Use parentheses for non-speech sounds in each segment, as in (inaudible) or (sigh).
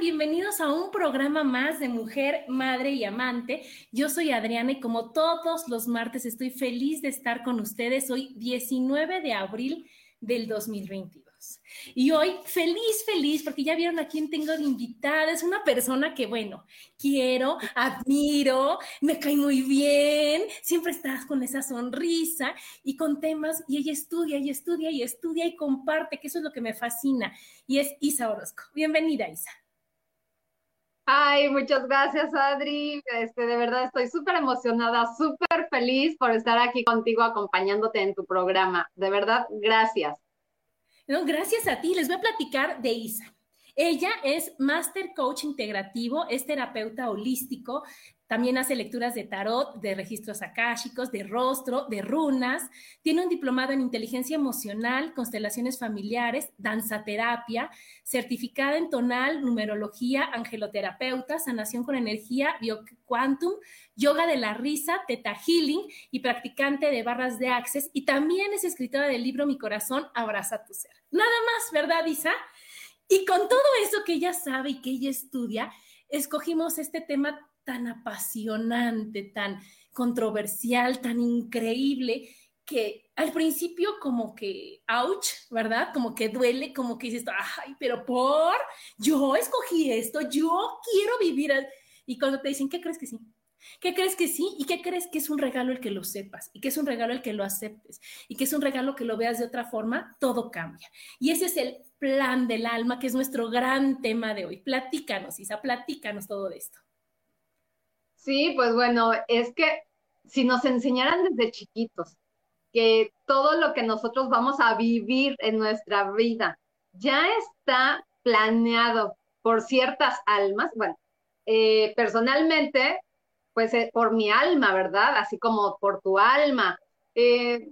Bienvenidos a un programa más de Mujer, Madre y Amante. Yo soy Adriana y como todos los martes estoy feliz de estar con ustedes hoy 19 de abril del 2022. Y hoy feliz, feliz, porque ya vieron a quién tengo de invitada. Es una persona que, bueno, quiero, admiro, me cae muy bien, siempre estás con esa sonrisa y con temas, y ella estudia y estudia y estudia y comparte, que eso es lo que me fascina. Y es Isa Orozco. Bienvenida, Isa. Ay, muchas gracias, Adri. Este, de verdad estoy súper emocionada, súper feliz por estar aquí contigo acompañándote en tu programa. De verdad, gracias. No, gracias a ti. Les voy a platicar de Isa. Ella es Master Coach Integrativo, es terapeuta holístico, también hace lecturas de tarot, de registros akáshicos, de rostro, de runas. Tiene un diplomado en inteligencia emocional, constelaciones familiares, danzaterapia, certificada en tonal, numerología, angeloterapeuta, sanación con energía, bioquantum, yoga de la risa, teta healing y practicante de barras de access. Y también es escritora del libro Mi corazón abraza tu ser. Nada más, ¿verdad, Isa? Y con todo eso que ella sabe y que ella estudia, escogimos este tema tan apasionante, tan controversial, tan increíble, que al principio como que, ouch, ¿verdad? Como que duele, como que dices, ay, pero por, yo escogí esto, yo quiero vivir. Y cuando te dicen, ¿qué crees que sí? ¿Qué crees que sí? ¿Y qué crees que es un regalo el que lo sepas? ¿Y que es un regalo el que lo aceptes? ¿Y que es un regalo que lo veas de otra forma? Todo cambia. Y ese es el plan del alma, que es nuestro gran tema de hoy. Platícanos, Isa, platícanos todo de esto. Sí, pues bueno, es que si nos enseñaran desde chiquitos que todo lo que nosotros vamos a vivir en nuestra vida ya está planeado por ciertas almas, bueno, eh, personalmente, pues eh, por mi alma, ¿verdad? Así como por tu alma. Eh,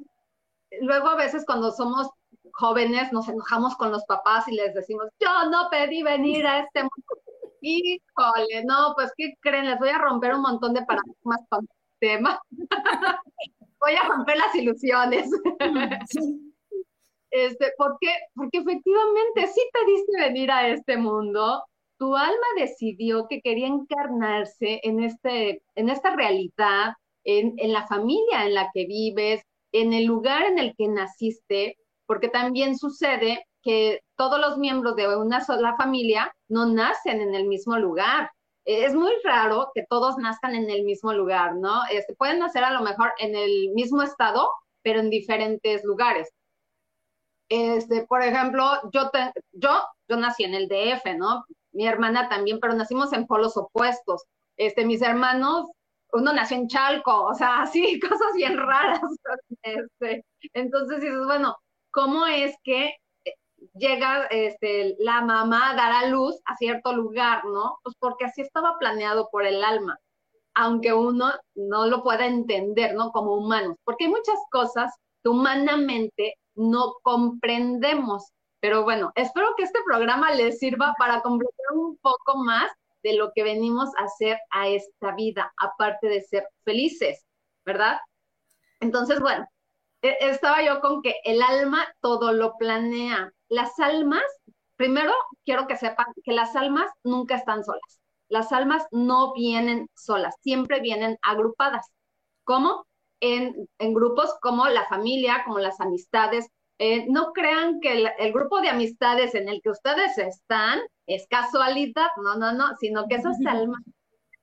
luego a veces cuando somos jóvenes nos enojamos con los papás y les decimos, yo no pedí venir a este mundo Híjole, no, pues ¿qué creen? Les voy a romper un montón de paradigmas con el tema. (laughs) voy a romper las ilusiones. (laughs) Este, ¿por qué? Porque efectivamente sí pediste venir a este mundo. Tu alma decidió que quería encarnarse en, este, en esta realidad, en, en la familia en la que vives, en el lugar en el que naciste, porque también sucede que todos los miembros de una sola familia no nacen en el mismo lugar. Es muy raro que todos nazcan en el mismo lugar, ¿no? Este, pueden nacer a lo mejor en el mismo estado, pero en diferentes lugares. Este, por ejemplo, yo, yo, yo nací en el DF, ¿no? Mi hermana también, pero nacimos en polos opuestos. Este, mis hermanos, uno nació en Chalco, o sea, así, (laughs) cosas bien raras. (laughs) Este, entonces dices, bueno, ¿cómo es que llega este, la mamá a dar a luz a cierto lugar, ¿no? Pues porque así estaba planeado por el alma, aunque uno no lo pueda entender, ¿no? Como humanos, porque hay muchas cosas que humanamente no comprendemos. Pero bueno, espero que este programa les sirva para comprender un poco más de lo que venimos a hacer a esta vida, aparte de ser felices, ¿verdad? Entonces, bueno, e, estaba yo con que el alma todo lo planea. Las almas, primero quiero que sepan que las almas nunca están solas. las almas no vienen solas, siempre vienen agrupadas. ¿Cómo? En, grupos como la familia, como las amistades. Eh, no crean que el, grupo de amistades en el que ustedes están es casualidad, no, no, no, sino que esas almas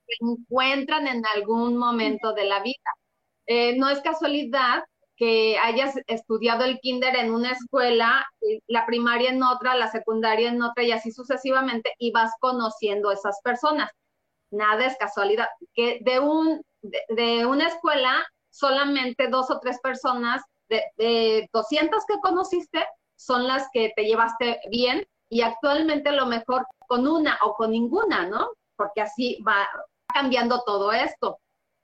se encuentran en algún momento de la vida. Eh, no es casualidad que hayas estudiado el kinder en una escuela, la primaria en otra, la secundaria en otra y así sucesivamente y vas conociendo esas personas. Nada es casualidad. Que de, un, de, una escuela solamente dos o tres personas de, de 200 que conociste son las que te llevaste bien y actualmente lo mejor con una o con ninguna, ¿no? Porque así va cambiando todo esto.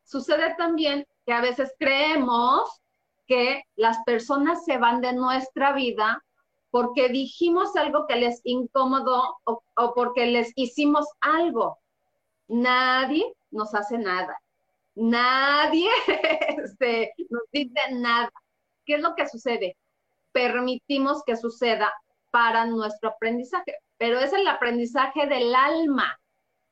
Sucede también que a veces creemos que las personas se van de nuestra vida porque dijimos algo que les incomodó o, porque les hicimos algo. Nadie nos hace nada. Nadie (laughs) este, nos dice nada. ¿Qué es lo que sucede? Permitimos que suceda para nuestro aprendizaje, pero es el aprendizaje del alma.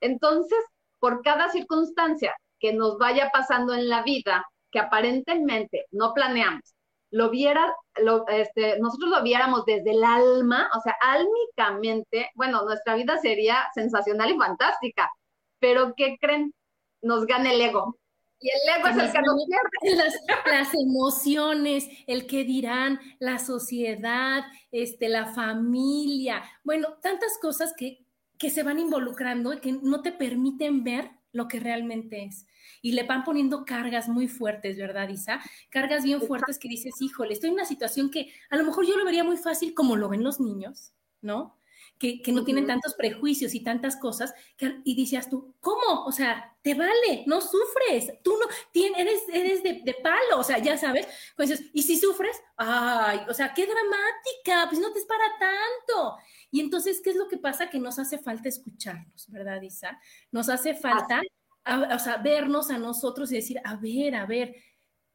Entonces, por cada circunstancia que nos vaya pasando en la vida, que aparentemente no planeamos, lo viera, lo, este, nosotros lo viéramos desde el alma, o sea, álmicamente, bueno, nuestra vida sería sensacional y fantástica, pero ¿qué creen? Nos gana el ego. Y el ego es el que nos pierde. (laughs) Las, emociones, el que dirán, la sociedad, este, la familia, bueno, tantas cosas que, que se van involucrando y que no te permiten ver lo que realmente es y le van poniendo cargas muy fuertes, ¿verdad, Isa? Cargas bien fuertes que dices, híjole, estoy en una situación que a lo mejor yo lo vería muy fácil como lo ven los niños, ¿no? Que, no tienen tantos prejuicios y tantas cosas, y decías tú, ¿cómo? O sea, te vale, no sufres, tú no, tienes, eres, eres de, palo, o sea, ya sabes, pues y si sufres, ay, o sea, qué dramática, pues no te es para tanto. Y entonces, ¿qué es lo que pasa? Que nos hace falta escucharnos, ¿verdad, Isa? Nos hace falta o sea, vernos a nosotros y decir, a ver, a ver,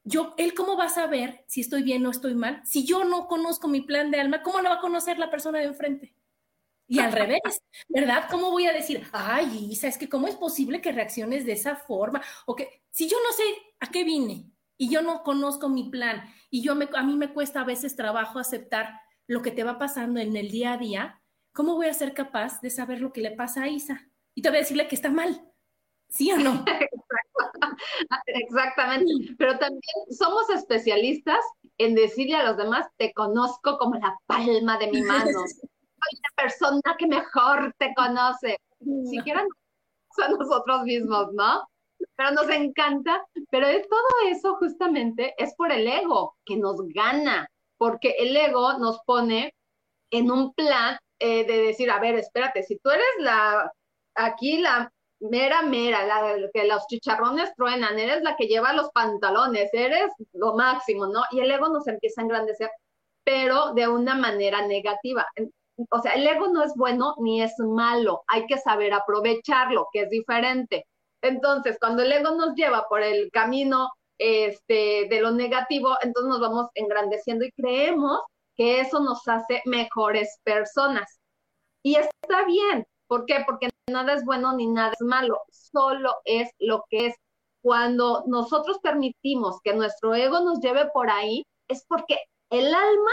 yo, él cómo va a saber si estoy bien o estoy mal? Si yo no conozco mi plan de alma, ¿cómo lo va a conocer la persona de enfrente? Y al revés, (laughs) ¿verdad? ¿Cómo voy a decir, ay, Isa, es que cómo es posible que reacciones de esa forma? O que, si yo no sé a qué vine y yo no conozco mi plan y yo me, a mí me cuesta a veces trabajo aceptar lo que te va pasando en el día a día, ¿cómo voy a ser capaz de saber lo que le pasa a Isa? Y te voy a decirle que está mal. ¿Sí o no? (laughs) Exactamente. Pero también somos especialistas en decirle a los demás, te conozco como la palma de mi mano. (laughs) Soy la persona que mejor te conoce. Siquiera son nosotros mismos, ¿no? Pero nos encanta. Pero todo eso justamente es por el ego que nos gana, porque el ego nos pone en un plan eh, de decir, a ver, espérate, si tú eres la aquí la mera, mera, que los chicharrones truenan, eres la que lleva los pantalones, eres lo máximo, ¿no? Y el ego nos empieza a engrandecer, pero de una manera negativa. O sea, el ego no es bueno ni es malo, hay que saber aprovecharlo, que es diferente. Entonces, cuando el ego nos lleva por el camino este, de lo negativo, entonces nos vamos engrandeciendo y creemos que eso nos hace mejores personas. Y está bien, ¿por qué? Porque nada es bueno ni nada es malo, solo es lo que es. Cuando nosotros permitimos que nuestro ego nos lleve por ahí, es porque el alma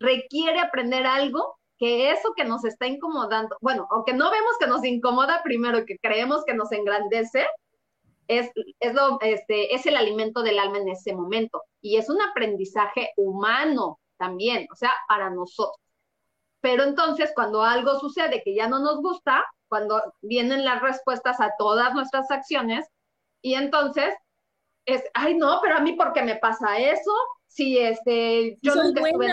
requiere aprender algo que eso que nos está incomodando, bueno, aunque no vemos que nos incomoda primero, que creemos que nos engrandece, es, es, lo, este, es el alimento del alma en ese momento. Y es un aprendizaje humano también, o sea, para nosotros. Pero entonces, cuando algo sucede que ya no nos gusta, cuando vienen las respuestas a todas nuestras acciones y entonces es, ay no, pero a mí ¿por qué me pasa eso? Si este, yo nunca estuve...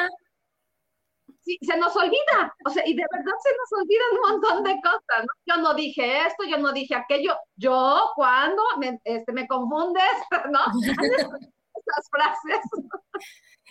Sí, se nos olvida, o sea, y de verdad se nos olvida un montón de cosas, ¿no? Yo no dije esto, yo no dije aquello, yo, cuando me, este, me confundes, (laughs) ¿no? (laughs) Esas frases.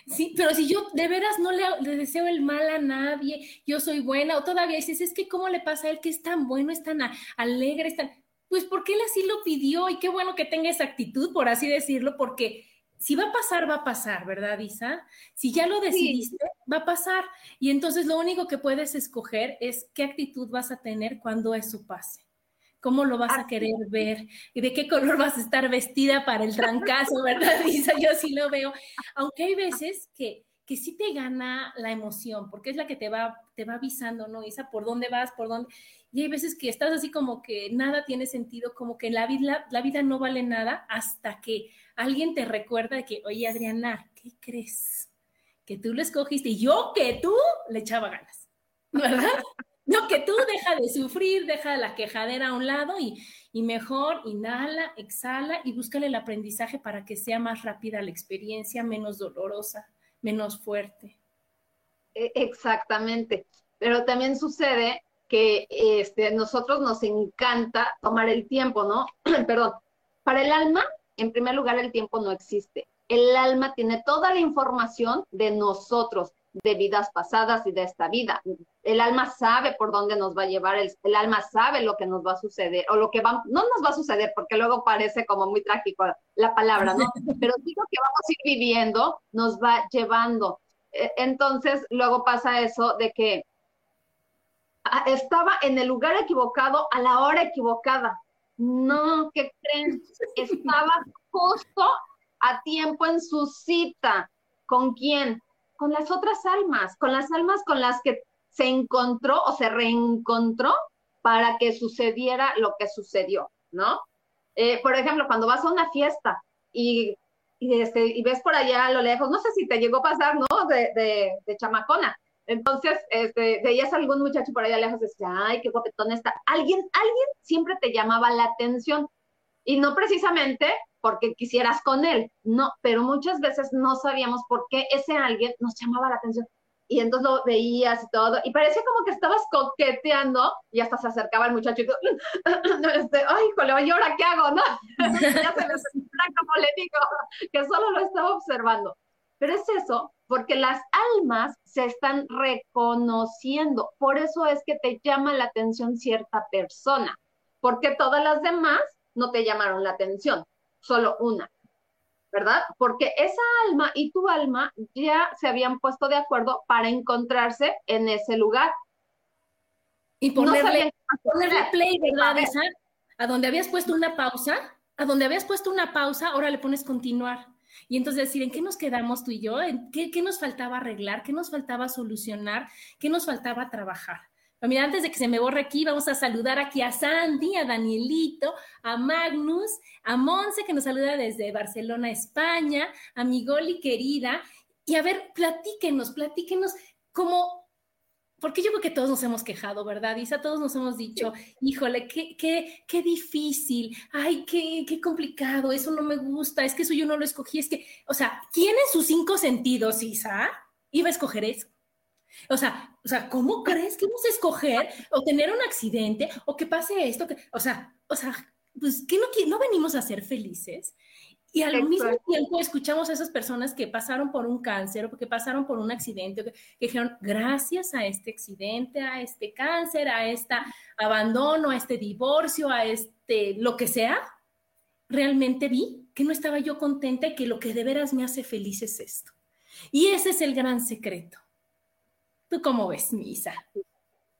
Sí, pero si yo de veras no le, deseo el mal a nadie, yo soy buena, o todavía dices, es que cómo le pasa a él que es tan bueno, es tan alegre, es tan... Pues porque él así lo pidió y qué bueno que tenga esa actitud, por así decirlo, porque si va a pasar, va a pasar, ¿verdad, Isa? Si ya lo decidiste, va a pasar. Y entonces lo único que puedes escoger es qué actitud vas a tener cuando eso pase ¿Cómo lo vas a querer ver? ¿Y de qué color vas a estar vestida para el trancazo, (laughs) verdad, (laughs) Isa? Yo sí lo veo. Aunque hay veces que, que sí te gana la emoción, porque es la que te va, te va avisando, ¿no, Isa? ¿Por dónde vas? ¿Por dónde? Y hay veces que estás así como que nada tiene sentido, como que la vida, la vida no vale nada hasta que alguien te recuerda de que, oye, Adriana, ¿qué crees? Que tú lo escogiste y yo que tú le echaba ganas, ¿verdad? No, que tú deja de sufrir, deja la quejadera a un lado y, y mejor inhala, exhala y búscale el aprendizaje para que sea más rápida la experiencia, menos dolorosa, menos fuerte. E, exactamente, pero también sucede que este, nosotros nos encanta tomar el tiempo, ¿no? (clears throat) Perdón, para el alma, en primer lugar, el tiempo no existe. El alma tiene toda la información de nosotros de vidas pasadas y de esta vida. El alma sabe por dónde nos va a llevar, el, alma sabe lo que nos va a suceder, o lo que va, no nos va a suceder, porque luego parece como muy trágico la palabra, ¿no? (laughs) Pero digo que vamos a ir viviendo, nos va llevando. E, entonces, luego pasa eso de que ah, estaba en el lugar equivocado a la hora equivocada. No, ¿qué creen? (laughs) Estaba justo a tiempo en su cita. ¿Con quién? Con las otras almas, con las almas con las que se encontró o se reencontró para que sucediera lo que sucedió, ¿no? Eh, por ejemplo, cuando vas a una fiesta y, este, y ves por allá a lo lejos, no sé si te llegó a pasar, ¿no? De, de, chamacona. Entonces, este, veías a algún muchacho por allá lejos y decías, ay, qué guapetón está. Alguien, alguien siempre te llamaba la atención. Y no precisamente porque quisieras con él, no, pero muchas veces no sabíamos por qué ese alguien nos llamaba la atención. Y entonces lo veías y todo, y parecía como que estabas coqueteando, y hasta se acercaba el muchacho y tú, (laughs) este, ay, híjole, ¿y ahora qué hago? ¿No? (laughs) ya se me como le digo, que solo lo estaba observando. Pero es eso, porque las almas se están reconociendo. Por eso es que te llama la atención cierta persona, porque todas las demás no te llamaron la atención solo una, ¿verdad? Porque esa alma y tu alma ya se habían puesto de acuerdo para encontrarse en ese lugar. Y ponerle, play, ¿verdad? A donde habías puesto una pausa, a donde habías puesto una pausa, ahora le pones continuar. Y entonces decir, ¿en qué nos quedamos tú y yo? ¿En qué, qué, nos faltaba arreglar? ¿Qué nos faltaba solucionar? ¿Qué nos faltaba trabajar? Mira, antes de que se me borre aquí, vamos a saludar aquí a Sandy, a Danielito, a Magnus, a Monse, que nos saluda desde Barcelona, España, a mi Goli querida. Y a ver, platíquenos, platíquenos cómo, porque yo creo que todos nos hemos quejado, ¿verdad, Isa? Todos nos hemos dicho, híjole, qué, qué, qué difícil, ay, qué, qué complicado, eso no me gusta, es que eso yo no lo escogí, es que, o sea, ¿quién en sus cinco sentidos, Isa, iba a escoger eso? O sea, o sea, ¿cómo crees que vamos a escoger o tener un accidente o que pase esto? Que, o sea, o sea, pues que no, no venimos a ser felices. Y al mismo tiempo escuchamos a esas personas que pasaron por un cáncer o que pasaron por un accidente, que, que dijeron, gracias a este accidente, a este cáncer, a este abandono, a este divorcio, a este lo que sea, realmente vi que no estaba yo contenta y que lo que de veras me hace feliz es esto. Y ese es el gran secreto ¿Tú cómo ves, Misa?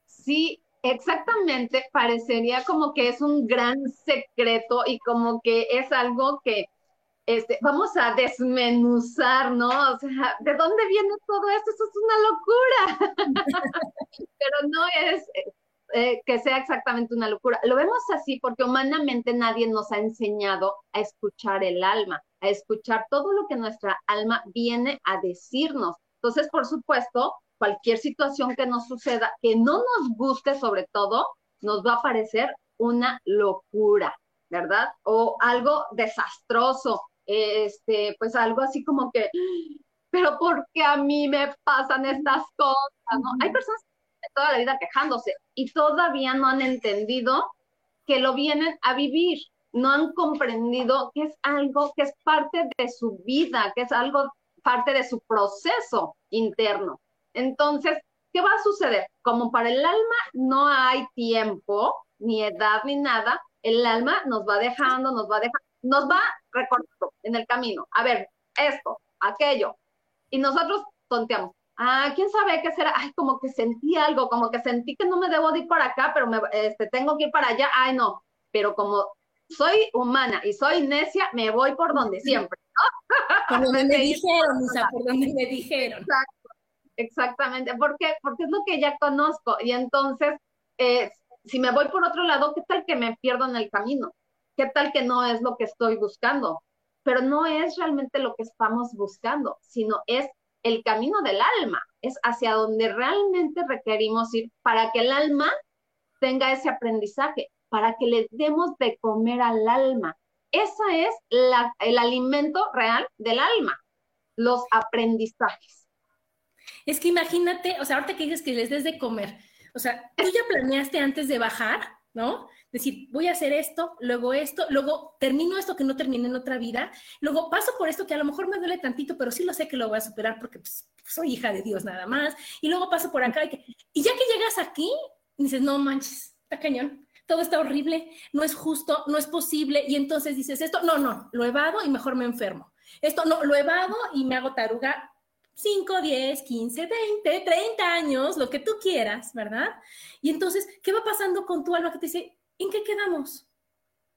Sí, exactamente. Parecería como que es un gran secreto y como que es algo que este, vamos a desmenuzar, ¿no? O sea, ¿de dónde viene todo esto? Eso es una locura. (laughs) Pero no es eh, que sea exactamente una locura. Lo vemos así porque humanamente nadie nos ha enseñado a escuchar el alma, a escuchar todo lo que nuestra alma viene a decirnos. Entonces, por supuesto, cualquier situación que nos suceda, que no nos guste sobre todo, nos va a parecer una locura, ¿verdad? O algo desastroso, este, pues algo así como que, pero ¿por qué a mí me pasan estas cosas? ¿no? Hay personas toda la vida quejándose y todavía no han entendido que lo vienen a vivir, no han comprendido que es algo que es parte de su vida, que es algo parte de su proceso interno. Entonces, ¿qué va a suceder? Como para el alma no hay tiempo, ni edad, ni nada, el alma nos va dejando, nos va dejando, nos va recordando en el camino. A ver, esto, aquello. Y nosotros tonteamos. Ah, quién sabe qué será. Ay, como que sentí algo, como que sentí que no me debo de ir para acá, pero me, este, tengo que ir para allá. Ay, no. pero como soy humana y soy necia, me voy por donde siempre. Por donde (laughs) me dijeron, Isa, por (laughs) donde me dijeron. Exacto, exactamente. Porque es lo que ya conozco. Y entonces, eh, si me voy por otro lado, ¿qué tal que me pierdo en el camino? ¿Qué tal que no es lo que estoy buscando? Pero no es realmente lo que estamos buscando, sino es el camino del alma, es hacia donde realmente requerimos ir para que el alma tenga ese aprendizaje, para que le demos de comer al alma. Ese es el alimento real del alma, los aprendizajes. Es que imagínate, o sea, ahorita que dices que les des de comer, o sea, tú ya planeaste antes de bajar, ¿no? Decir, voy a hacer esto, luego esto, luego termino esto que no terminé en otra vida, luego paso por esto que a lo mejor me duele tantito, pero sí lo sé que lo voy a superar porque pues, soy hija de Dios nada más, y luego paso por acá y, y ya que llegas aquí, dices, no manches, está cañón, todo está horrible, no es justo, no es posible, y entonces dices esto, no, no, lo evado y mejor me enfermo. Esto no, lo evado y me hago taruga 5, 10, 15, 20, 30 años, lo que tú quieras, ¿verdad? Y entonces, ¿qué va pasando con tu alma que te dice, ¿en qué quedamos?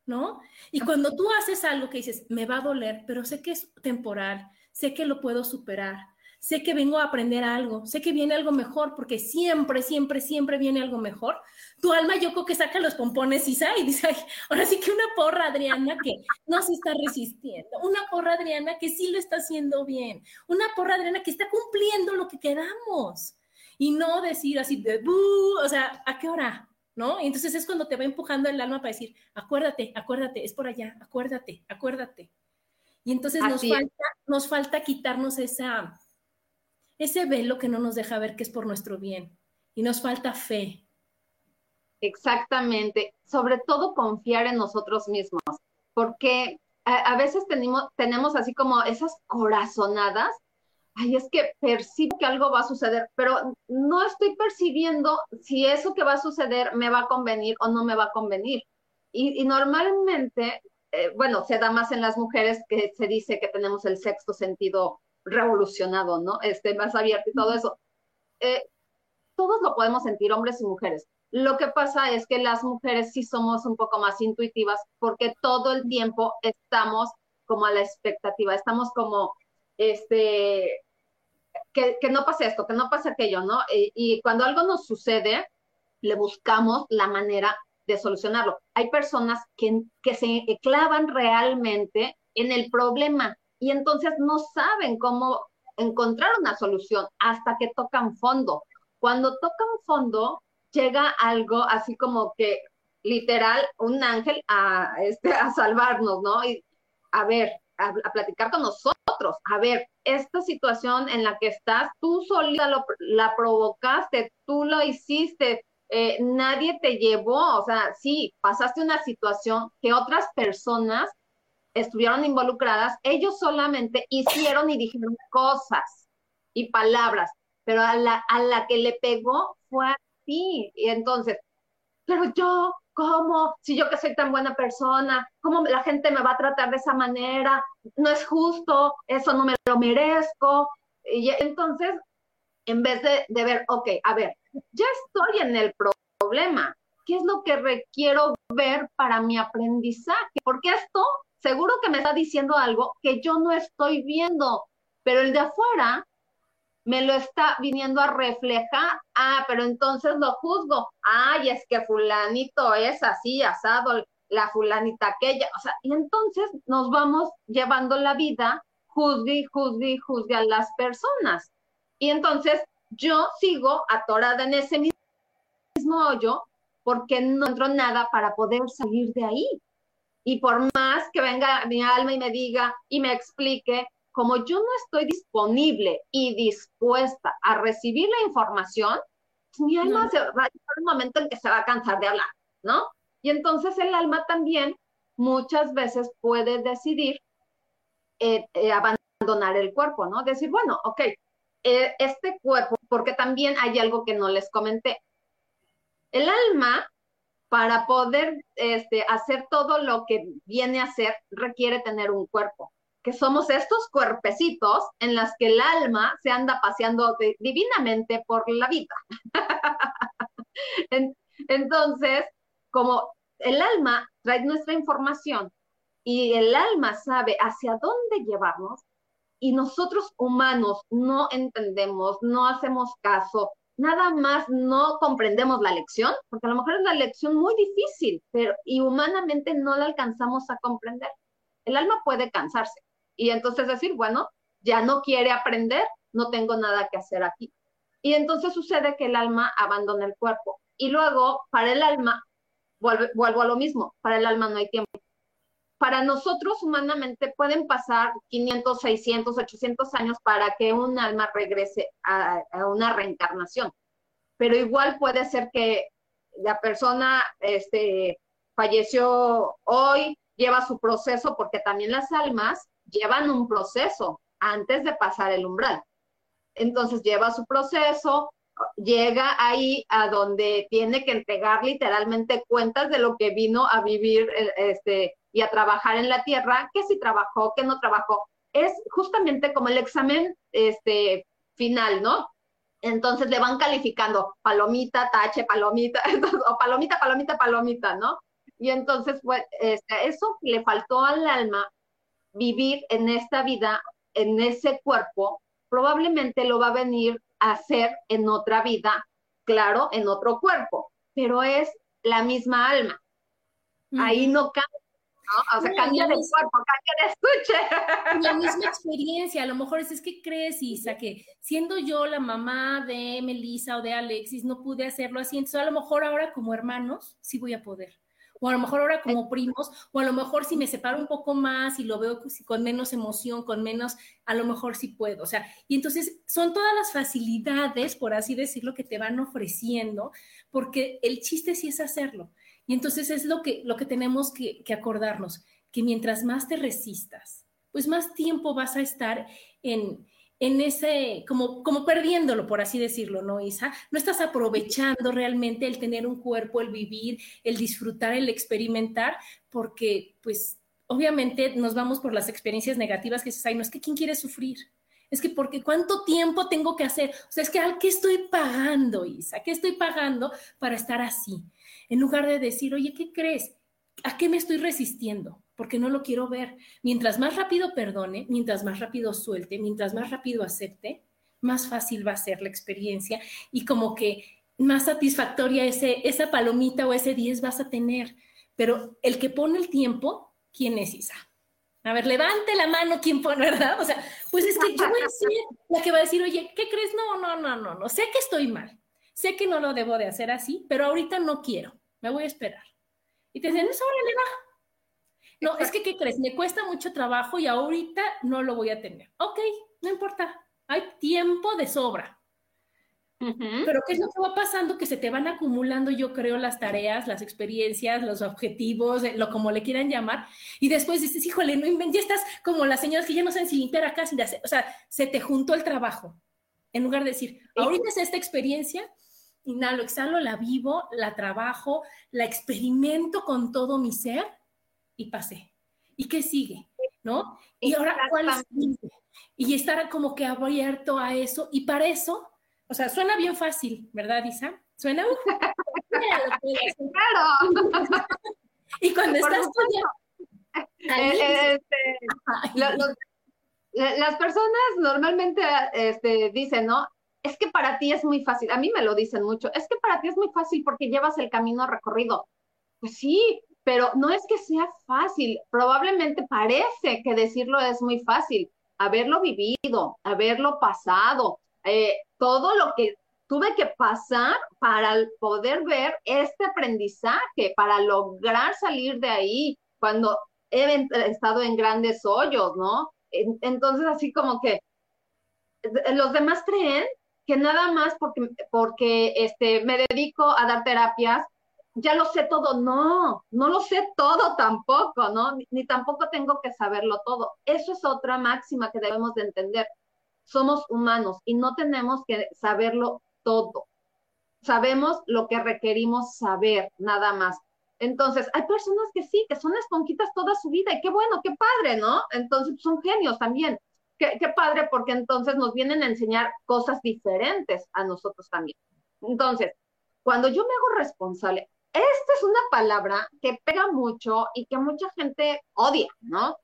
¿No? Y cuando tú haces algo que dices, me va a doler, pero sé que es temporal, sé que lo puedo superar, sé que vengo a aprender algo, sé que viene algo mejor, porque siempre, siempre, siempre viene algo mejor. Tu alma yo creo que saca los pompones y dice, ahora sí que una porra Adriana que no se está resistiendo, una porra Adriana que sí lo está haciendo bien, una porra Adriana que está cumpliendo lo que queramos. Y no decir así de, o sea, ¿a qué hora? ¿No? Y entonces es cuando te va empujando el alma para decir, acuérdate, acuérdate, es por allá, acuérdate, acuérdate. Y entonces nos falta, nos falta quitarnos esa, ese velo que no nos deja ver que es por nuestro bien. Y nos falta fe. Exactamente. Sobre todo confiar en nosotros mismos, porque a, veces tenemos, tenemos así como esas corazonadas. Ay, es que percibo que algo va a suceder, pero no estoy percibiendo si eso que va a suceder me va a convenir o no me va a convenir. Y, normalmente, eh, bueno, se da más en las mujeres que se dice que tenemos el sexto sentido revolucionado, ¿no? Este, más abierto y todo eso. Eh, todos lo podemos sentir, hombres y mujeres. Lo que pasa es que las mujeres sí somos un poco más intuitivas porque todo el tiempo estamos como a la expectativa, estamos como, este, que, que no pase esto, que no pase aquello, ¿no? Y, y cuando algo nos sucede, le buscamos la manera de solucionarlo. Hay personas que, que se clavan realmente en el problema y entonces no saben cómo encontrar una solución hasta que tocan fondo. Cuando tocan fondo, llega algo así como que literal un ángel a, este, a salvarnos, ¿no? Y a ver, a, platicar con nosotros, a ver, esta situación en la que estás, tú solita la provocaste, tú lo hiciste, eh, nadie te llevó, o sea, sí, pasaste una situación que otras personas estuvieron involucradas, ellos solamente hicieron y dijeron cosas y palabras, pero a la, a la que le pegó fue a Y entonces, pero yo, ¿cómo? Si yo que soy tan buena persona, ¿cómo la gente me va a tratar de esa manera? No es justo, eso no me lo merezco. Y entonces, en vez de, de ver, ok, a ver, ya estoy en el problema, ¿qué es lo que requiero ver para mi aprendizaje? Porque esto seguro que me está diciendo algo que yo no estoy viendo, pero el de afuera me lo está viniendo a reflejar. Ah, pero entonces lo juzgo. Ay, es que fulanito es así, asado, la fulanita aquella. O sea, y entonces nos vamos llevando la vida, juzgue, juzgue, juzgue a las personas. Y entonces yo sigo atorada en ese mismo hoyo porque no encuentro nada para poder salir de ahí. Y por más que venga mi alma y me diga y me explique, como yo no estoy disponible y dispuesta a recibir la información, mi alma se va a llegar un momento en que se va a cansar de hablar, ¿no? Y entonces el alma también muchas veces puede decidir eh, eh, abandonar el cuerpo, ¿no? Decir, bueno, ok, eh, este cuerpo, porque también hay algo que no les comenté. El alma para poder este, hacer todo lo que viene a hacer, requiere tener un cuerpo, que somos estos cuerpecitos en las que el alma se anda paseando divinamente por la vida. (laughs) Entonces, como el alma trae nuestra información y el alma sabe hacia dónde llevarnos y nosotros humanos no entendemos, no hacemos caso, nada más no comprendemos la lección, porque a lo mejor es la lección muy difícil, pero y humanamente no la alcanzamos a comprender. El alma puede cansarse y entonces decir, bueno, ya no quiere aprender, no tengo nada que hacer aquí. Y entonces sucede que el alma abandona el cuerpo. Y luego, para el alma, vuelvo a lo mismo, para el alma no hay tiempo. Para nosotros humanamente pueden pasar 500, 600, 800 años para que un alma regrese a, una reencarnación. Pero igual puede ser que la persona este, falleció hoy, lleva su proceso, porque también las almas llevan un proceso antes de pasar el umbral. Entonces lleva su proceso, llega ahí a donde tiene que entregar literalmente cuentas de lo que vino a vivir eh, este, y a trabajar en la tierra, que si trabajó, que no trabajó. Es justamente como el examen este, final, ¿no? Entonces le van calificando palomita, tache, palomita, (laughs) o palomita, palomita, palomita, ¿no? Y entonces, pues, este, eso le faltó al alma vivir en esta vida, en ese cuerpo, probablemente lo va a venir a hacer en otra vida, claro, en otro cuerpo, pero es la misma alma. Ahí no cambia. ¿no? O sea, cambia de cuerpo, cambia de escuche. La misma (laughs) experiencia, a lo mejor es, es que crees, Isa, que siendo yo la mamá de Melissa o de Alexis, no pude hacerlo así, entonces a lo mejor ahora como hermanos sí voy a poder o a lo mejor ahora como primos, o a lo mejor si me separo un poco más y lo veo con menos emoción, con menos, a lo mejor sí puedo. O sea, y entonces son todas las facilidades, por así decirlo, que te van ofreciendo, porque el chiste sí es hacerlo. Y entonces es lo que, lo que tenemos que, que acordarnos, que mientras más te resistas, pues más tiempo vas a estar en, en ese, como, como perdiéndolo, por así decirlo, ¿no, Isa? No estás aprovechando realmente el tener un cuerpo, el vivir, el disfrutar, el experimentar, porque pues obviamente nos vamos por las experiencias negativas que dices, ay, no, es que ¿quién quiere sufrir? Es que porque cuánto tiempo tengo que hacer, o sea, es que ¿al qué estoy pagando, Isa? ¿Qué estoy pagando para estar así? En lugar de decir, oye, ¿qué crees? ¿A qué me estoy resistiendo? Porque no lo quiero ver. Mientras más rápido perdone, mientras más rápido suelte, mientras más rápido acepte, más fácil va a ser la experiencia y como que más satisfactoria ese, esa palomita o ese 10 vas a tener. Pero el que pone el tiempo, ¿quién es Isa? A ver, levante la mano quien pone, ¿verdad? O sea, pues es que yo voy a ser la que va a decir, oye, ¿qué crees? No, no, no, no, no, sé que estoy mal, sé que no lo debo de hacer así, pero ahorita no quiero, me voy a esperar. Y te dicen, eso, órale, va, no, es que, ¿qué crees? Me cuesta mucho trabajo y ahorita no lo voy a tener. Ok, no importa, hay tiempo de sobra. Pero ¿qué es lo que va pasando? Que se te van acumulando, yo creo, las tareas, las experiencias, los objetivos, eh, lo como le quieran llamar, y después dices, híjole, no ya estás como las señoras que ya no saben si limpiar acá, hacer, o sea, se te juntó el trabajo. En lugar de decir, ahorita es esta experiencia, inhalo, exhalo, la vivo, la trabajo, la experimento con todo mi ser, y pasé. ¿Y qué sigue? ¿No? Y ahora, ¿cuál es? Y estar como que abierto a eso. Y para eso, o sea, suena bien fácil, ¿verdad, Isa? Suena. (laughs) claro. y cuando estás eh, este, las personas normalmente este, dicen, ¿no? Es que para ti es muy fácil. A mí me lo dicen mucho. Es que para ti es muy fácil porque llevas el camino recorrido. Pues sí, pero no es que sea fácil, probablemente parece que decirlo es muy fácil, haberlo vivido, haberlo pasado, eh, todo lo que tuve que pasar para poder ver este aprendizaje, para lograr salir de ahí cuando he estado en grandes hoyos, ¿no? Entonces, así como que los demás creen que nada más porque, porque este, me dedico a dar terapias, ya lo sé todo, no, no lo sé todo tampoco, ¿no? Ni, tampoco tengo que saberlo todo. Eso es otra máxima que debemos de entender. Somos humanos y no tenemos que saberlo todo. Sabemos lo que requerimos saber, nada más. Entonces, hay personas que sí, que son esponjitas toda su vida y qué bueno, qué padre, ¿no? Entonces, son genios también. Qué, qué padre porque entonces nos vienen a enseñar cosas diferentes a nosotros también. Entonces, cuando yo me hago responsable, esta es una palabra que pega mucho y que mucha gente odia, ¿no?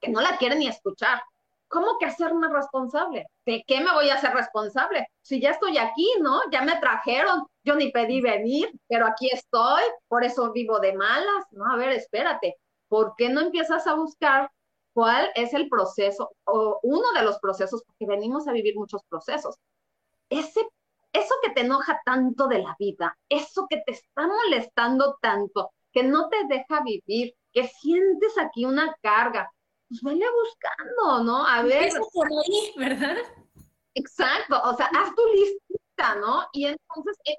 Que no la quiere ni escuchar. ¿Cómo que hacerme responsable? ¿De qué me voy a hacer responsable? Si ya estoy aquí, ¿no? Ya me trajeron, yo ni pedí venir, pero aquí estoy, por eso vivo de malas, ¿no? A ver, espérate, ¿por qué no empiezas a buscar cuál es el proceso o uno de los procesos, porque venimos a vivir muchos procesos? Ese, eso que te enoja tanto de la vida, eso que te está molestando tanto, que no te deja vivir, que sientes aquí una carga, pues vaya buscando, ¿no? A ver. Eso por ahí, ¿verdad? Exacto, o sea, haz tu lista, ¿no? Y entonces eh,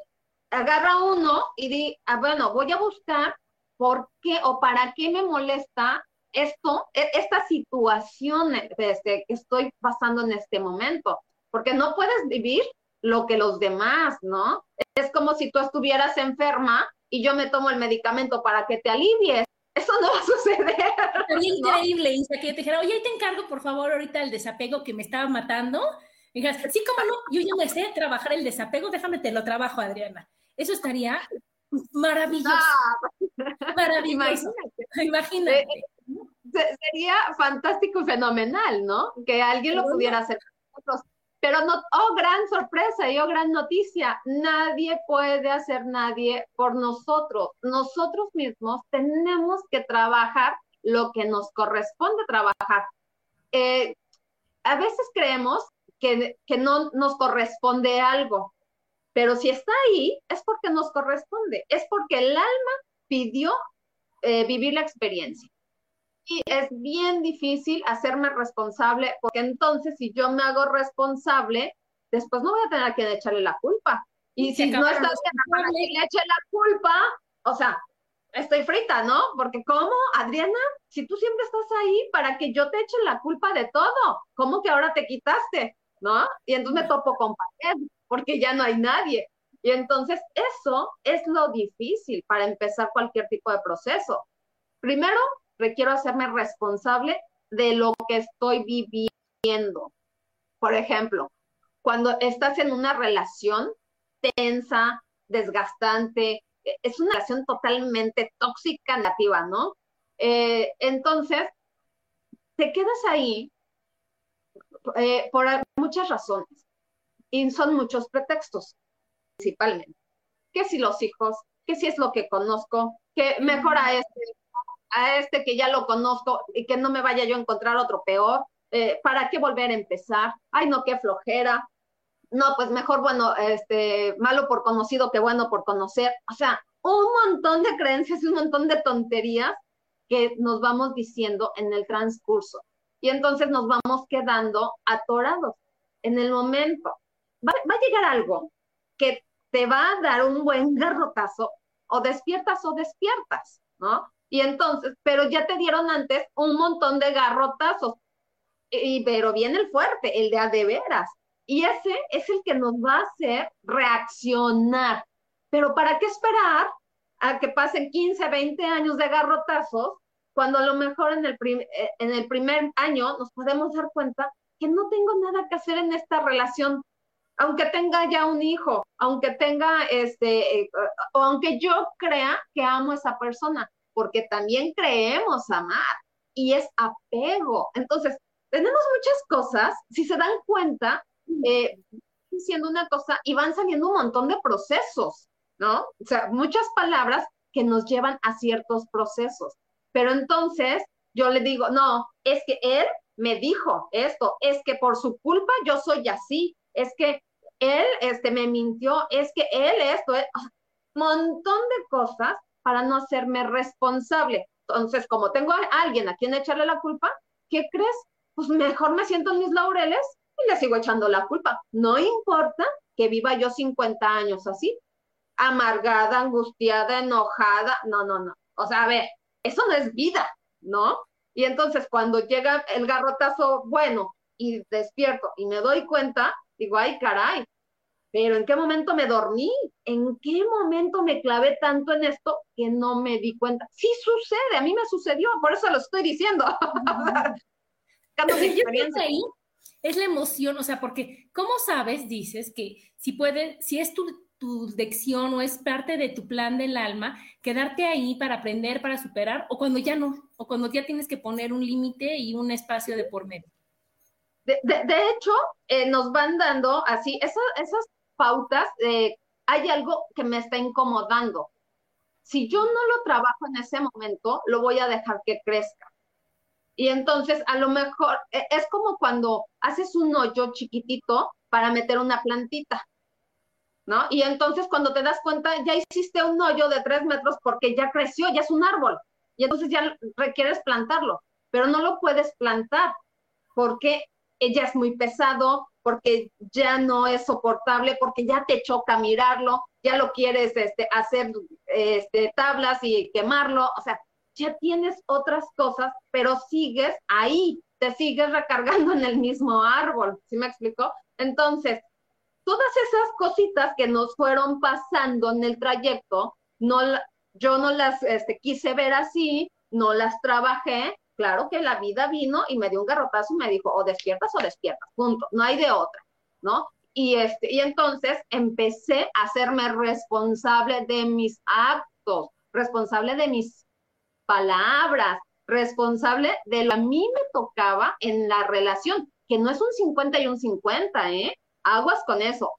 agarra uno y di, ah, bueno, voy a buscar por qué o para qué me molesta esto, e, esta situación este, que estoy pasando en este momento, porque no puedes vivir lo que los demás, ¿no? Es como si tú estuvieras enferma y yo me tomo el medicamento para que te alivies. Eso no va a suceder. (laughs) Sería increíble, Isa, que te dijera, oye, te encargo, por favor, ahorita el desapego que me estaba matando. Y digas, sí, cómo no, yo ya me sé trabajar el desapego, déjame te lo trabajo, Adriana. Eso estaría maravilloso. Ah, maravilloso. Imagínate. Eh, sería fantástico y fenomenal, ¿no? Que alguien lo pudiera hacer pero no, oh, gran sorpresa y oh, gran noticia, nadie puede hacer nadie por nosotros. Nosotros mismos tenemos que trabajar lo que nos corresponde trabajar. Eh, a veces creemos que, que no nos corresponde algo, pero si está ahí es porque nos corresponde, es porque el alma pidió eh, vivir la experiencia y es bien difícil hacerme responsable, porque entonces si yo me hago responsable, después no voy a tener a quien echarle la culpa. Y si no estás para que le eche la culpa, o sea, estoy frita, ¿no? Porque ¿cómo, Adriana? Si tú siempre estás ahí para que yo te eche la culpa de todo, ¿cómo que ahora te quitaste? ¿No? Y entonces me topo con pared, porque ya no hay nadie. Y entonces eso es lo difícil para empezar cualquier tipo de proceso. Primero, requiero hacerme responsable de lo que estoy viviendo. Por ejemplo, cuando estás en una relación tensa, desgastante, es una relación totalmente tóxica, negativa, ¿no? Eh, entonces, te quedas ahí eh, por muchas razones y son muchos pretextos, principalmente. Que si los hijos, que si es lo que conozco, que mejora este, a este que ya lo conozco y que no me vaya yo a encontrar otro peor. Eh, ¿Para qué volver a empezar? Ay, no, qué flojera. No, pues mejor, bueno, este, malo por conocido que bueno por conocer. O sea, un montón de creencias un montón de tonterías que nos vamos diciendo en el transcurso. Y entonces nos vamos quedando atorados en el momento. Va, va a llegar algo que te va a dar un buen garrotazo o despiertas o despiertas, ¿no? Y entonces, pero ya te dieron antes un montón de garrotazos. Y, pero viene el fuerte, el de a de veras. Y ese es el que nos va a hacer reaccionar. Pero ¿para qué esperar a que pasen 15, 20 años de garrotazos cuando a lo mejor en el, eh, en el primer año nos podemos dar cuenta que no tengo nada que hacer en esta relación, aunque tenga ya un hijo, aunque tenga este, eh, o aunque yo crea que amo a esa persona, porque también creemos amar y es apego. Entonces, tenemos muchas cosas, si se dan cuenta, eh, siendo una cosa y van saliendo un montón de procesos, ¿no? O sea, muchas palabras que nos llevan a ciertos procesos. Pero entonces yo le digo, no, es que él me dijo esto, es que por su culpa yo soy así, es que él este, me mintió, es que él esto, es, montón de cosas para no hacerme responsable. Entonces, como tengo a alguien a quien echarle la culpa, ¿qué crees? Pues mejor me siento en mis laureles y le sigo echando la culpa. No importa que viva yo 50 años así, amargada, angustiada, enojada. No, no, no. O sea, a ver, eso no es vida, ¿no? Y entonces cuando llega el garrotazo bueno y despierto y me doy cuenta, digo, ay, caray, pero ¿en qué momento me dormí? ¿En qué momento me clavé tanto en esto que no me di cuenta? Sí sucede, a mí me sucedió, por eso lo estoy diciendo. (laughs) ahí es la emoción, o sea, porque ¿cómo sabes, dices, que si puede, si es tu tu lección o es parte de tu plan del alma, quedarte ahí para aprender, para superar, o cuando ya no, o cuando ya tienes que poner un límite y un espacio de por medio. De, hecho, eh, nos van dando así, esas pautas, eh, hay algo que me está incomodando. Si yo no lo trabajo en ese momento, lo voy a dejar que crezca. Y entonces, a lo mejor, e, es como cuando haces un hoyo chiquitito para meter una plantita ¿no? Y entonces cuando te das cuenta, ya hiciste un hoyo de tres metros porque ya creció, ya es un árbol, y entonces ya requieres plantarlo, pero no lo puedes plantar porque ya es muy pesado, porque ya no es soportable, porque ya te choca mirarlo, ya lo quieres este, hacer este, tablas y quemarlo, o sea, ya tienes otras cosas, pero sigues ahí, te sigues recargando en el mismo árbol, ¿sí me explico? Entonces, todas esas cositas que nos fueron pasando en el trayecto, no, yo no las este, quise ver así, no las trabajé. Claro que la vida vino y me dio un garrotazo y me dijo, o despiertas o despiertas, punto, no hay de otra, ¿no? Y, este, y entonces empecé a hacerme responsable de mis actos, responsable de mis palabras, responsable de lo que a mí me tocaba en la relación, que no es un 50 y un 50, ¿eh? Aguas con eso.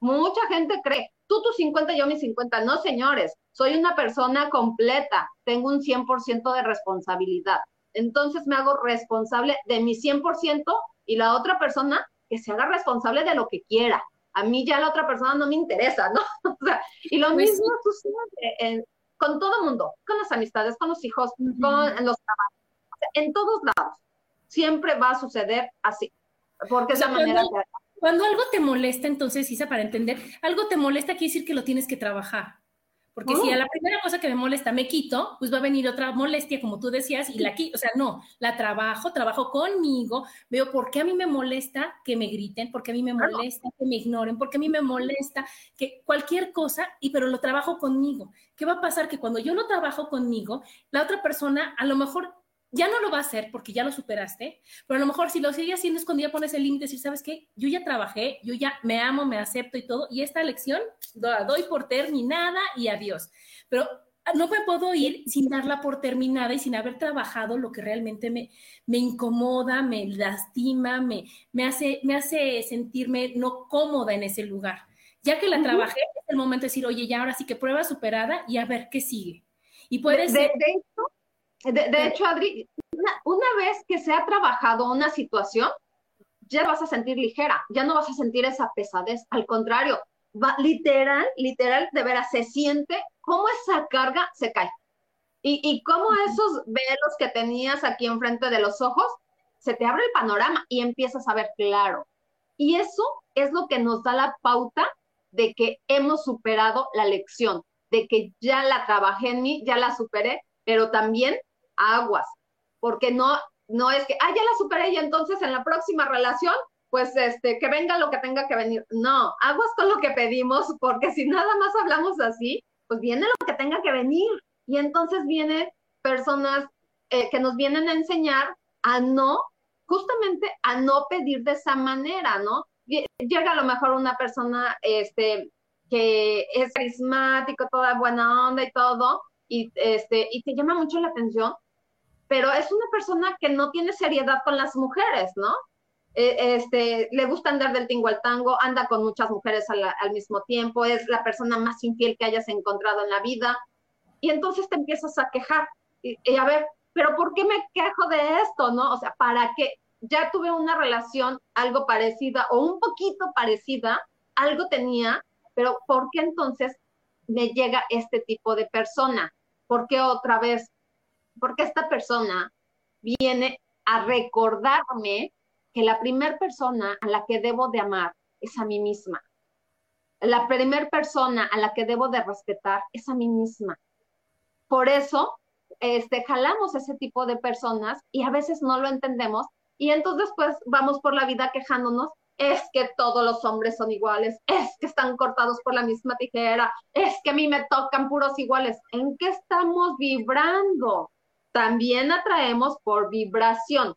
Mucha gente cree, tú tus 50, yo mis 50. No, señores, soy una persona completa, tengo un 100% de responsabilidad. Entonces me hago responsable de mi 100% y la otra persona que se haga responsable de lo que quiera. A mí ya la otra persona no me interesa, ¿no? (laughs) O sea, y lo pues mismo sucede con todo el mundo, con las amistades, con los hijos, con los trabajos, en todos lados. Siempre va a suceder así, porque es la manera que cuando algo te molesta, entonces, Isa, para entender, algo te molesta quiere decir que lo tienes que trabajar. Porque si a oh. la primera cosa que me molesta me quito, pues va a venir otra molestia, como tú decías, y la quito. O sea, no, la trabajo, trabajo conmigo, veo por qué a mí me molesta que me griten, por qué a mí me molesta que me ignoren, por qué a mí me molesta que cualquier cosa, y pero lo trabajo conmigo. ¿Qué va a pasar? Que cuando yo lo trabajo conmigo, la otra persona a lo mejor ya no lo va a hacer porque ya lo superaste, pero a lo mejor si lo sigue haciendo es cuando ya pones el límite y sabes qué, yo ya trabajé, yo ya me amo, me acepto y todo, y esta lección la doy por terminada y adiós. Pero no me puedo ir sin darla por terminada y sin haber trabajado lo que realmente me, me incomoda, me lastima, me, me, hace, me hace sentirme no cómoda en ese lugar. Ya que la trabajé, es el momento de decir, oye, ya ahora sí que prueba superada y a ver qué sigue. Y puede ser... De, hecho, Adri, una, vez que se ha trabajado una situación, ya vas a sentir ligera, ya no vas a sentir esa pesadez. Al contrario, va, literal, literal, de veras, se siente cómo esa carga se cae. Y, y cómo esos velos que tenías aquí enfrente de los ojos, se te abre el panorama y empiezas a ver claro. Y eso es lo que nos da la pauta de que hemos superado la lección, de que ya la trabajé en mí, ya la superé, pero también aguas, porque no, no es que, ah, ya la superé y entonces en la próxima relación, pues este, que venga lo que tenga que venir. No, aguas con lo que pedimos, porque si nada más hablamos así, pues viene lo que tenga que venir. Y entonces vienen personas eh, que nos vienen a enseñar a no, justamente a no pedir de esa manera, ¿no? Llega a lo mejor una persona este, que es carismático, toda buena onda y todo, y, este, y te llama mucho la atención, pero es una persona que no tiene seriedad con las mujeres, ¿no? E, este, le gusta andar del tingo al tango, anda con muchas mujeres al, mismo tiempo, es la persona más infiel que hayas encontrado en la vida, y entonces te empiezas a quejar, y, a ver, pero ¿por qué me quejo de esto, no? O sea, ¿para qué? Ya tuve una relación algo parecida o un poquito parecida, algo tenía, pero ¿por qué entonces me llega este tipo de persona? ¿Por qué otra vez? Porque esta persona viene a recordarme que la primera persona a la que debo de amar es a mí misma. La primera persona a la que debo de respetar es a mí misma. Por eso, este, jalamos ese tipo de personas y a veces no lo entendemos y entonces pues vamos por la vida quejándonos es que todos los hombres son iguales, es que están cortados por la misma tijera, es que a mí me tocan puros iguales. ¿En qué estamos vibrando? También atraemos por vibración,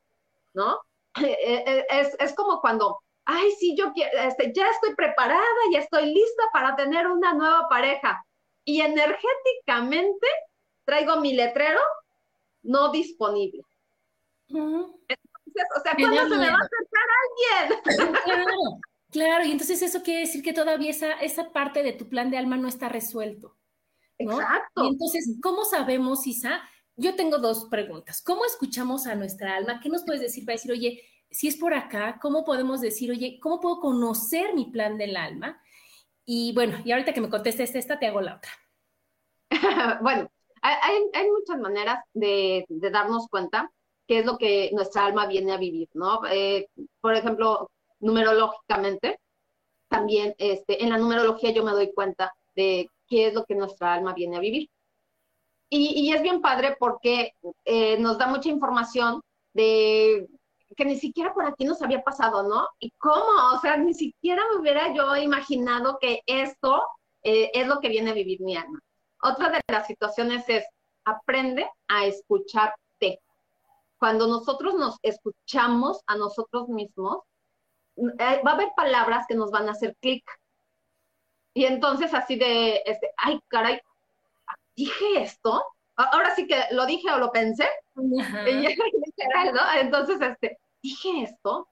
¿no? (laughs) Eh, eh, es, es como cuando ay, sí, yo quiero, este, ya estoy preparada, ya estoy lista para tener una nueva pareja. Y energéticamente traigo mi letrero no disponible. Entonces, o sea, ¿cuándo se me va a acercar alguien? (laughs) Claro, claro, y entonces eso quiere decir que todavía esa, esa parte de tu plan de alma no está resuelto. Exacto. Y entonces, ¿cómo sabemos, Isa? Yo tengo dos preguntas. ¿Cómo escuchamos a nuestra alma? ¿Qué nos puedes decir para decir, oye, si es por acá, ¿cómo podemos decir, oye, cómo puedo conocer mi plan del alma? Y bueno, y ahorita que me contestes esta, te hago la otra. (laughs) bueno, hay, muchas maneras de, de, darnos cuenta qué es lo que nuestra alma viene a vivir, ¿no? Eh, por ejemplo, numerológicamente, también este, en la numerología yo me doy cuenta de qué es lo que nuestra alma viene a vivir. Y, es bien padre porque eh, nos da mucha información de que ni siquiera por aquí nos había pasado, ¿no? ¿Y cómo? O sea, ni siquiera me hubiera yo imaginado que esto eh, es lo que viene a vivir mi alma. Otra de las situaciones es, aprende a escucharte. Cuando nosotros nos escuchamos a nosotros mismos, eh, va a haber palabras que nos van a hacer clic. Y entonces así de, este, ay, caray, dije esto. Ahora sí que lo dije o lo pensé. (laughs) Entonces, este, dije esto,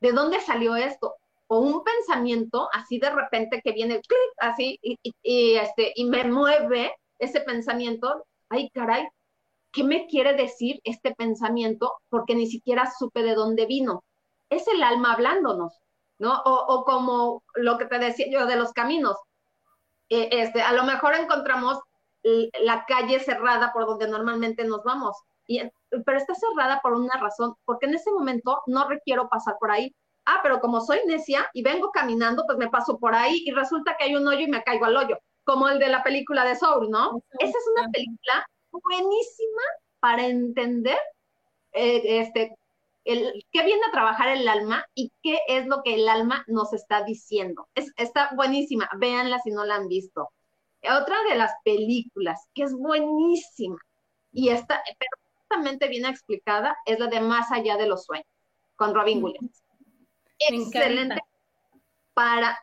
¿de dónde salió esto? O un pensamiento así de repente que viene, así, y, este, y me mueve ese pensamiento, ay caray, ¿qué me quiere decir este pensamiento? Porque ni siquiera supe de dónde vino. Es el alma hablándonos, ¿no? O, como lo que te decía yo de los caminos. Eh, este, a lo mejor encontramos la calle cerrada por donde normalmente nos vamos pero está cerrada por una razón, porque en ese momento no requiero pasar por ahí. Ah, pero como soy necia y vengo caminando, pues me paso por ahí y resulta que hay un hoyo y me caigo al hoyo, como el de la película de Soul, ¿no? Esa es una película buenísima para entender eh, este, el, qué viene a trabajar el alma y qué es lo que el alma nos está diciendo. Es, está buenísima, véanla si no la han visto. Otra de las películas que es buenísima y está, pero bien explicada es la de Más allá de los sueños, con Robin Williams. Excelente para,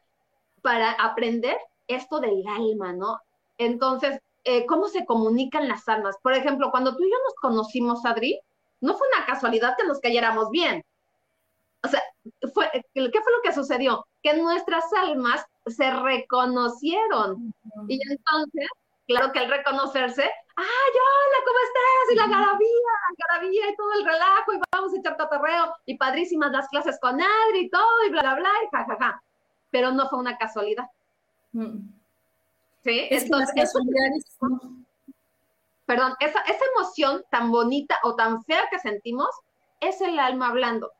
para aprender esto del alma, ¿no? Entonces, eh, ¿cómo se comunican las almas? Por ejemplo, cuando tú y yo nos conocimos, Adri, no fue una casualidad que nos cayéramos bien. O sea, fue, ¿qué fue lo que sucedió? Que nuestras almas se reconocieron. Y entonces claro que al reconocerse, ¡ay, hola, ¿cómo estás? Y la garabía, la garabía y todo el relajo, y vamos a echar cotorreo, y padrísimas las clases con Adri y todo, y bla, bla, bla, y jajaja. Ja, ja. Pero no fue una casualidad. Mm. ¿Sí? Es Entonces, perdón, esa, esa emoción tan bonita o tan fea que sentimos es el alma hablando.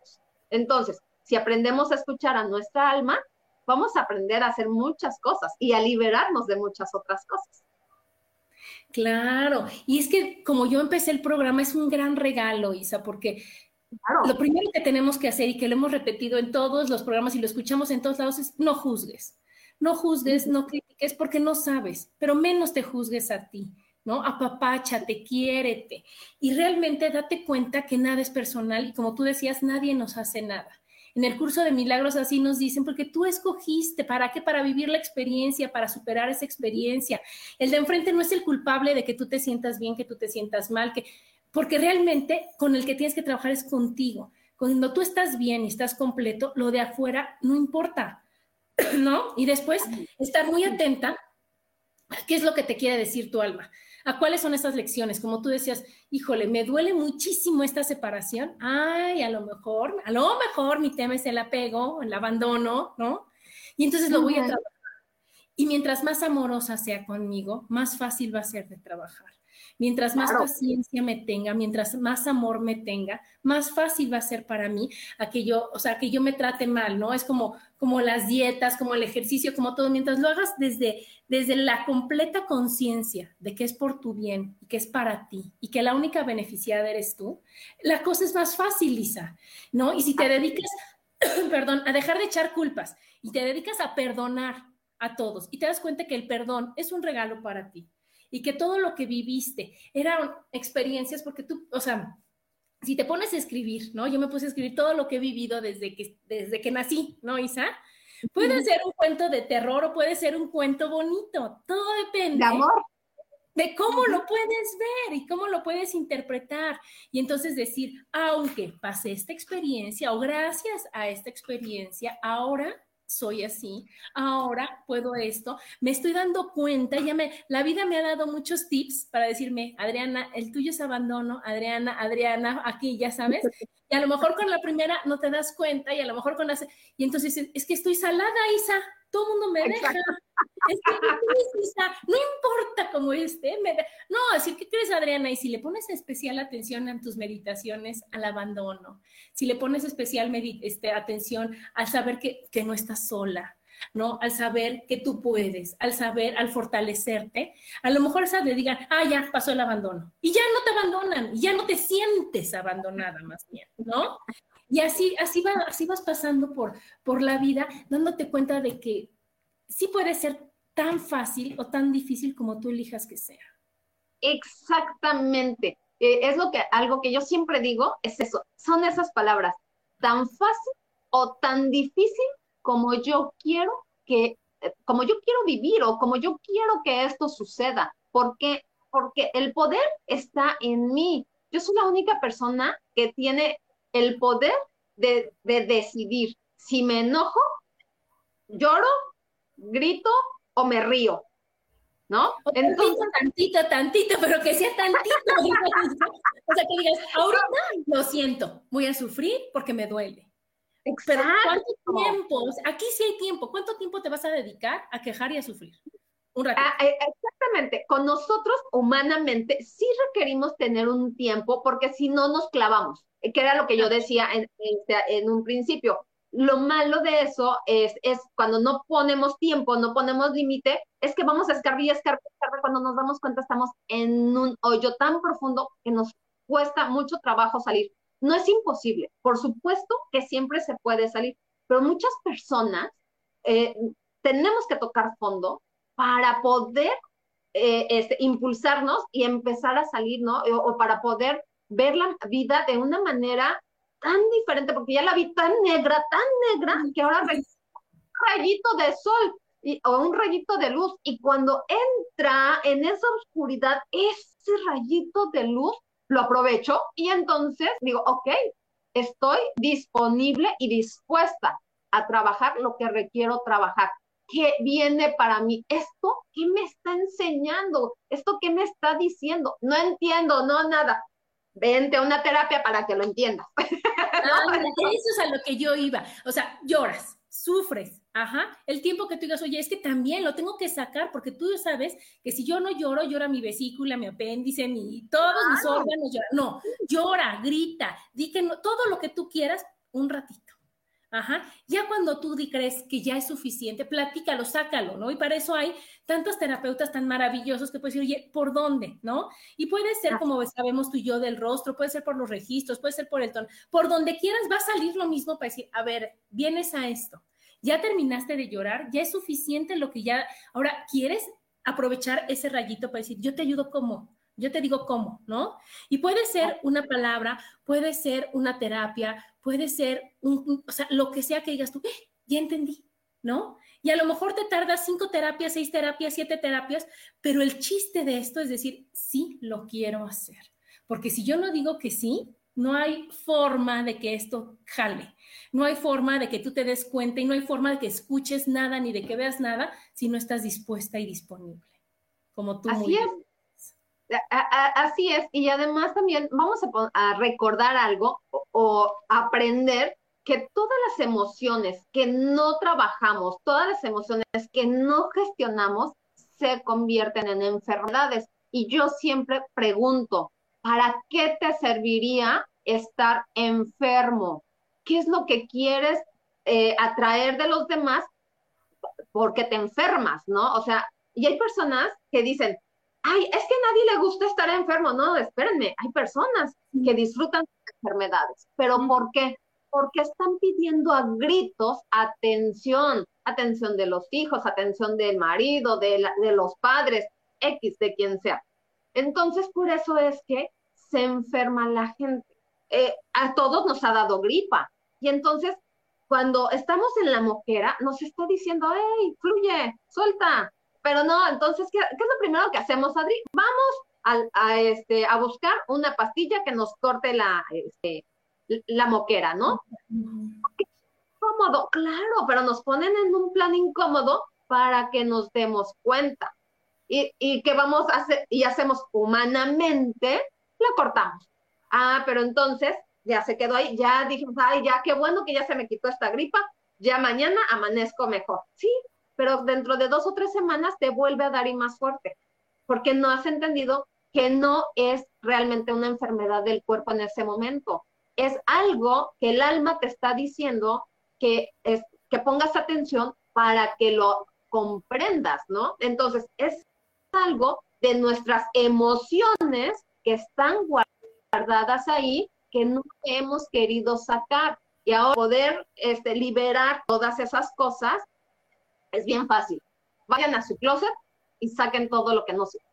Entonces, si aprendemos a escuchar a nuestra alma, vamos a aprender a hacer muchas cosas y a liberarnos de muchas otras cosas. Claro, y es que como yo empecé el programa es un gran regalo, Isa, porque lo primero que tenemos que hacer y que lo hemos repetido en todos los programas y lo escuchamos en todos lados es no juzgues, no juzgues, no critiques porque no sabes, pero menos te juzgues a ti, ¿no? Apapáchate, quiérete y realmente date cuenta que nada es personal y como tú decías, nadie nos hace nada. En el curso de milagros así nos dicen, porque tú escogiste, ¿para qué? Para vivir la experiencia, para superar esa experiencia. El de enfrente no es el culpable de que tú te sientas bien, que tú te sientas mal, que, porque realmente con el que tienes que trabajar es contigo. Cuando tú estás bien y estás completo, lo de afuera no importa, ¿no? Y después estar muy atenta a qué es lo que te quiere decir tu alma. ¿A cuáles son esas lecciones? Como tú decías, híjole, me duele muchísimo esta separación. Ay, a lo mejor, a lo mejor mi tema es el apego, el abandono, ¿no? Y entonces lo voy a trabajar. Y mientras más amorosa sea conmigo, más fácil va a ser de trabajar. Mientras más paciencia me tenga, mientras más amor me tenga, más fácil va a ser para mí a que yo, o sea, que yo me trate mal, ¿no? Es como, como las dietas, como el ejercicio, como todo. Mientras lo hagas desde, desde la completa conciencia de que es por tu bien y que es para ti y que la única beneficiada eres tú, la cosa es más fácil, Lisa, ¿no? Y si te dedicas, (clears throat) perdón, a dejar de echar culpas y te dedicas a perdonar a todos y te das cuenta que el perdón es un regalo para ti y que todo lo que viviste eran experiencias porque tú, o sea, si te pones a escribir, ¿no? Yo me puse a escribir todo lo que he vivido desde que, desde que nací, ¿no, Isa? Puede ser un cuento de terror o puede ser un cuento bonito, todo depende. De amor. De cómo lo puedes ver y cómo lo puedes interpretar. Y entonces decir, aunque pasé esta experiencia o gracias a esta experiencia, ahora soy así, ahora puedo esto, me estoy dando cuenta, ya me, la vida me ha dado muchos tips para decirme, Adriana, el tuyo es abandono, Adriana, Adriana, aquí ya sabes, (laughs) y a lo mejor con la primera no te das cuenta y a lo mejor con la, y entonces es que estoy salada, Isa, todo el mundo me deja. Es que, no importa cómo esté. Me No, así que crees, Adriana, y si le pones especial atención en tus meditaciones al abandono, si le pones especial este, atención al saber que, que no estás sola, ¿no? Al saber que tú puedes, al saber, al fortalecerte, a lo mejor esa de digan, ah, ya pasó el abandono. Y ya no te abandonan, ya no te sientes abandonada más bien, ¿no? Y así, así, va, así vas pasando por, por la vida, dándote cuenta de que sí puede ser tan fácil o tan difícil como tú elijas que sea. Exactamente. Eh, es lo que, algo que yo siempre digo, es eso, son esas palabras, tan fácil o tan difícil como yo quiero que, eh, como yo quiero vivir o como yo quiero que esto suceda. porque Porque el poder está en mí. Yo soy la única persona que tiene el poder de, decidir si me enojo, lloro, grito o me río. ¿No? Entonces, tantito, tantito, pero que sea tantito. (laughs) o sea, que digas, ahorita lo siento, voy a sufrir porque me duele. Pero ¿cuánto tiempo? Aquí sí hay tiempo. ¿Cuánto tiempo te vas a dedicar a quejar y a sufrir? Un ratito. Ah, eh, exactamente. Con nosotros, humanamente, sí requerimos tener un tiempo porque si no nos clavamos que era lo que yo decía en, en, un principio. Lo malo de eso es, es cuando no ponemos tiempo, no ponemos límite, es que vamos a escarbar y escarbar, cuando nos damos cuenta estamos en un hoyo tan profundo que nos cuesta mucho trabajo salir. No es imposible, por supuesto que siempre se puede salir, pero muchas personas eh, tenemos que tocar fondo para poder eh, este, impulsarnos y empezar a salir, ¿no? o para poder ver la vida de una manera tan diferente, porque ya la vi tan negra, tan negra, que ahora un rayito de sol y, o un rayito de luz. Y cuando entra en esa oscuridad, ese rayito de luz, lo aprovecho y entonces digo, ok, estoy disponible y dispuesta a trabajar lo que requiero trabajar. ¿Qué viene para mí? ¿Esto qué me está enseñando? ¿Esto qué me está diciendo? No entiendo, no nada vente a una terapia para que lo entiendas. (laughs) Ah, eso es a lo que yo iba. O sea, lloras, sufres, ajá. El tiempo que tú digas, oye, es que también lo tengo que sacar porque tú sabes que si yo no lloro, llora mi vesícula, mi apéndice, mi, todos mis órganos lloran. No, llora, grita, di que no, todo lo que tú quieras un ratito. Ajá. Ya cuando tú crees que ya es suficiente, platícalo, sácalo, ¿no? Y para eso hay tantos terapeutas tan maravillosos que puedes decir, oye, ¿por dónde? ¿No? Y puede ser, como sabemos tú y yo, del rostro, puede ser por los registros, puede ser por el tono, por donde quieras va a salir lo mismo para decir, a ver, vienes a esto, ya terminaste de llorar, ya es suficiente lo que ya, ahora quieres aprovechar ese rayito para decir, yo te ayudo como, yo te digo cómo, ¿no? Y puede ser una palabra, puede ser una terapia, puede ser un, o sea, lo que sea que digas tú, eh, ya entendí, ¿no? Y a lo mejor te tardas cinco terapias, seis terapias, siete terapias, pero el chiste de esto es decir, sí lo quiero hacer. Porque si yo no digo que sí, no hay forma de que esto jale. No hay forma de que tú te des cuenta y no hay forma de que escuches nada ni de que veas nada si no estás dispuesta y disponible. Como tú. Así es así es, y además también vamos a, recordar algo o, aprender que todas las emociones que no trabajamos, todas las emociones que no gestionamos, se convierten en enfermedades. Y yo siempre pregunto, ¿para qué te serviría estar enfermo? ¿Qué es lo que quieres eh, atraer de los demás? Porque te enfermas, ¿no? O sea, y hay personas que dicen, ay, es que a nadie le gusta estar enfermo. No, espérenme, hay personas que disfrutan de enfermedades. ¿Pero por qué? Porque están pidiendo a gritos atención, atención de los hijos, atención del marido, de, de los padres, X, de quien sea. Entonces, por eso es que se enferma la gente. eh, a todos nos ha dado gripa. Y entonces, cuando estamos en la moquera, nos está diciendo, hey, fluye, suelta. Pero no, entonces, ¿qué, es lo primero que hacemos, Adri? Vamos a, este, a buscar una pastilla que nos corte la, este, la moquera, ¿no? Claro, pero nos ponen en un plan incómodo para que nos demos cuenta. Y, y que vamos a hacer, y hacemos humanamente, la cortamos. Ah, pero entonces ya se quedó ahí, ya dijimos, ay, ya qué bueno que ya se me quitó esta gripa, ya mañana amanezco mejor. Sí, pero dentro de dos o tres semanas te vuelve a dar y más fuerte, porque no has entendido que no es realmente una enfermedad del cuerpo en ese momento, es algo que el alma te está diciendo que, es, que pongas atención para que lo comprendas, ¿no? Entonces, es algo de nuestras emociones que están guardadas ahí que no hemos querido sacar. Y ahora poder este, liberar todas esas cosas es bien fácil. Vayan a su closet y saquen todo lo que no sirve.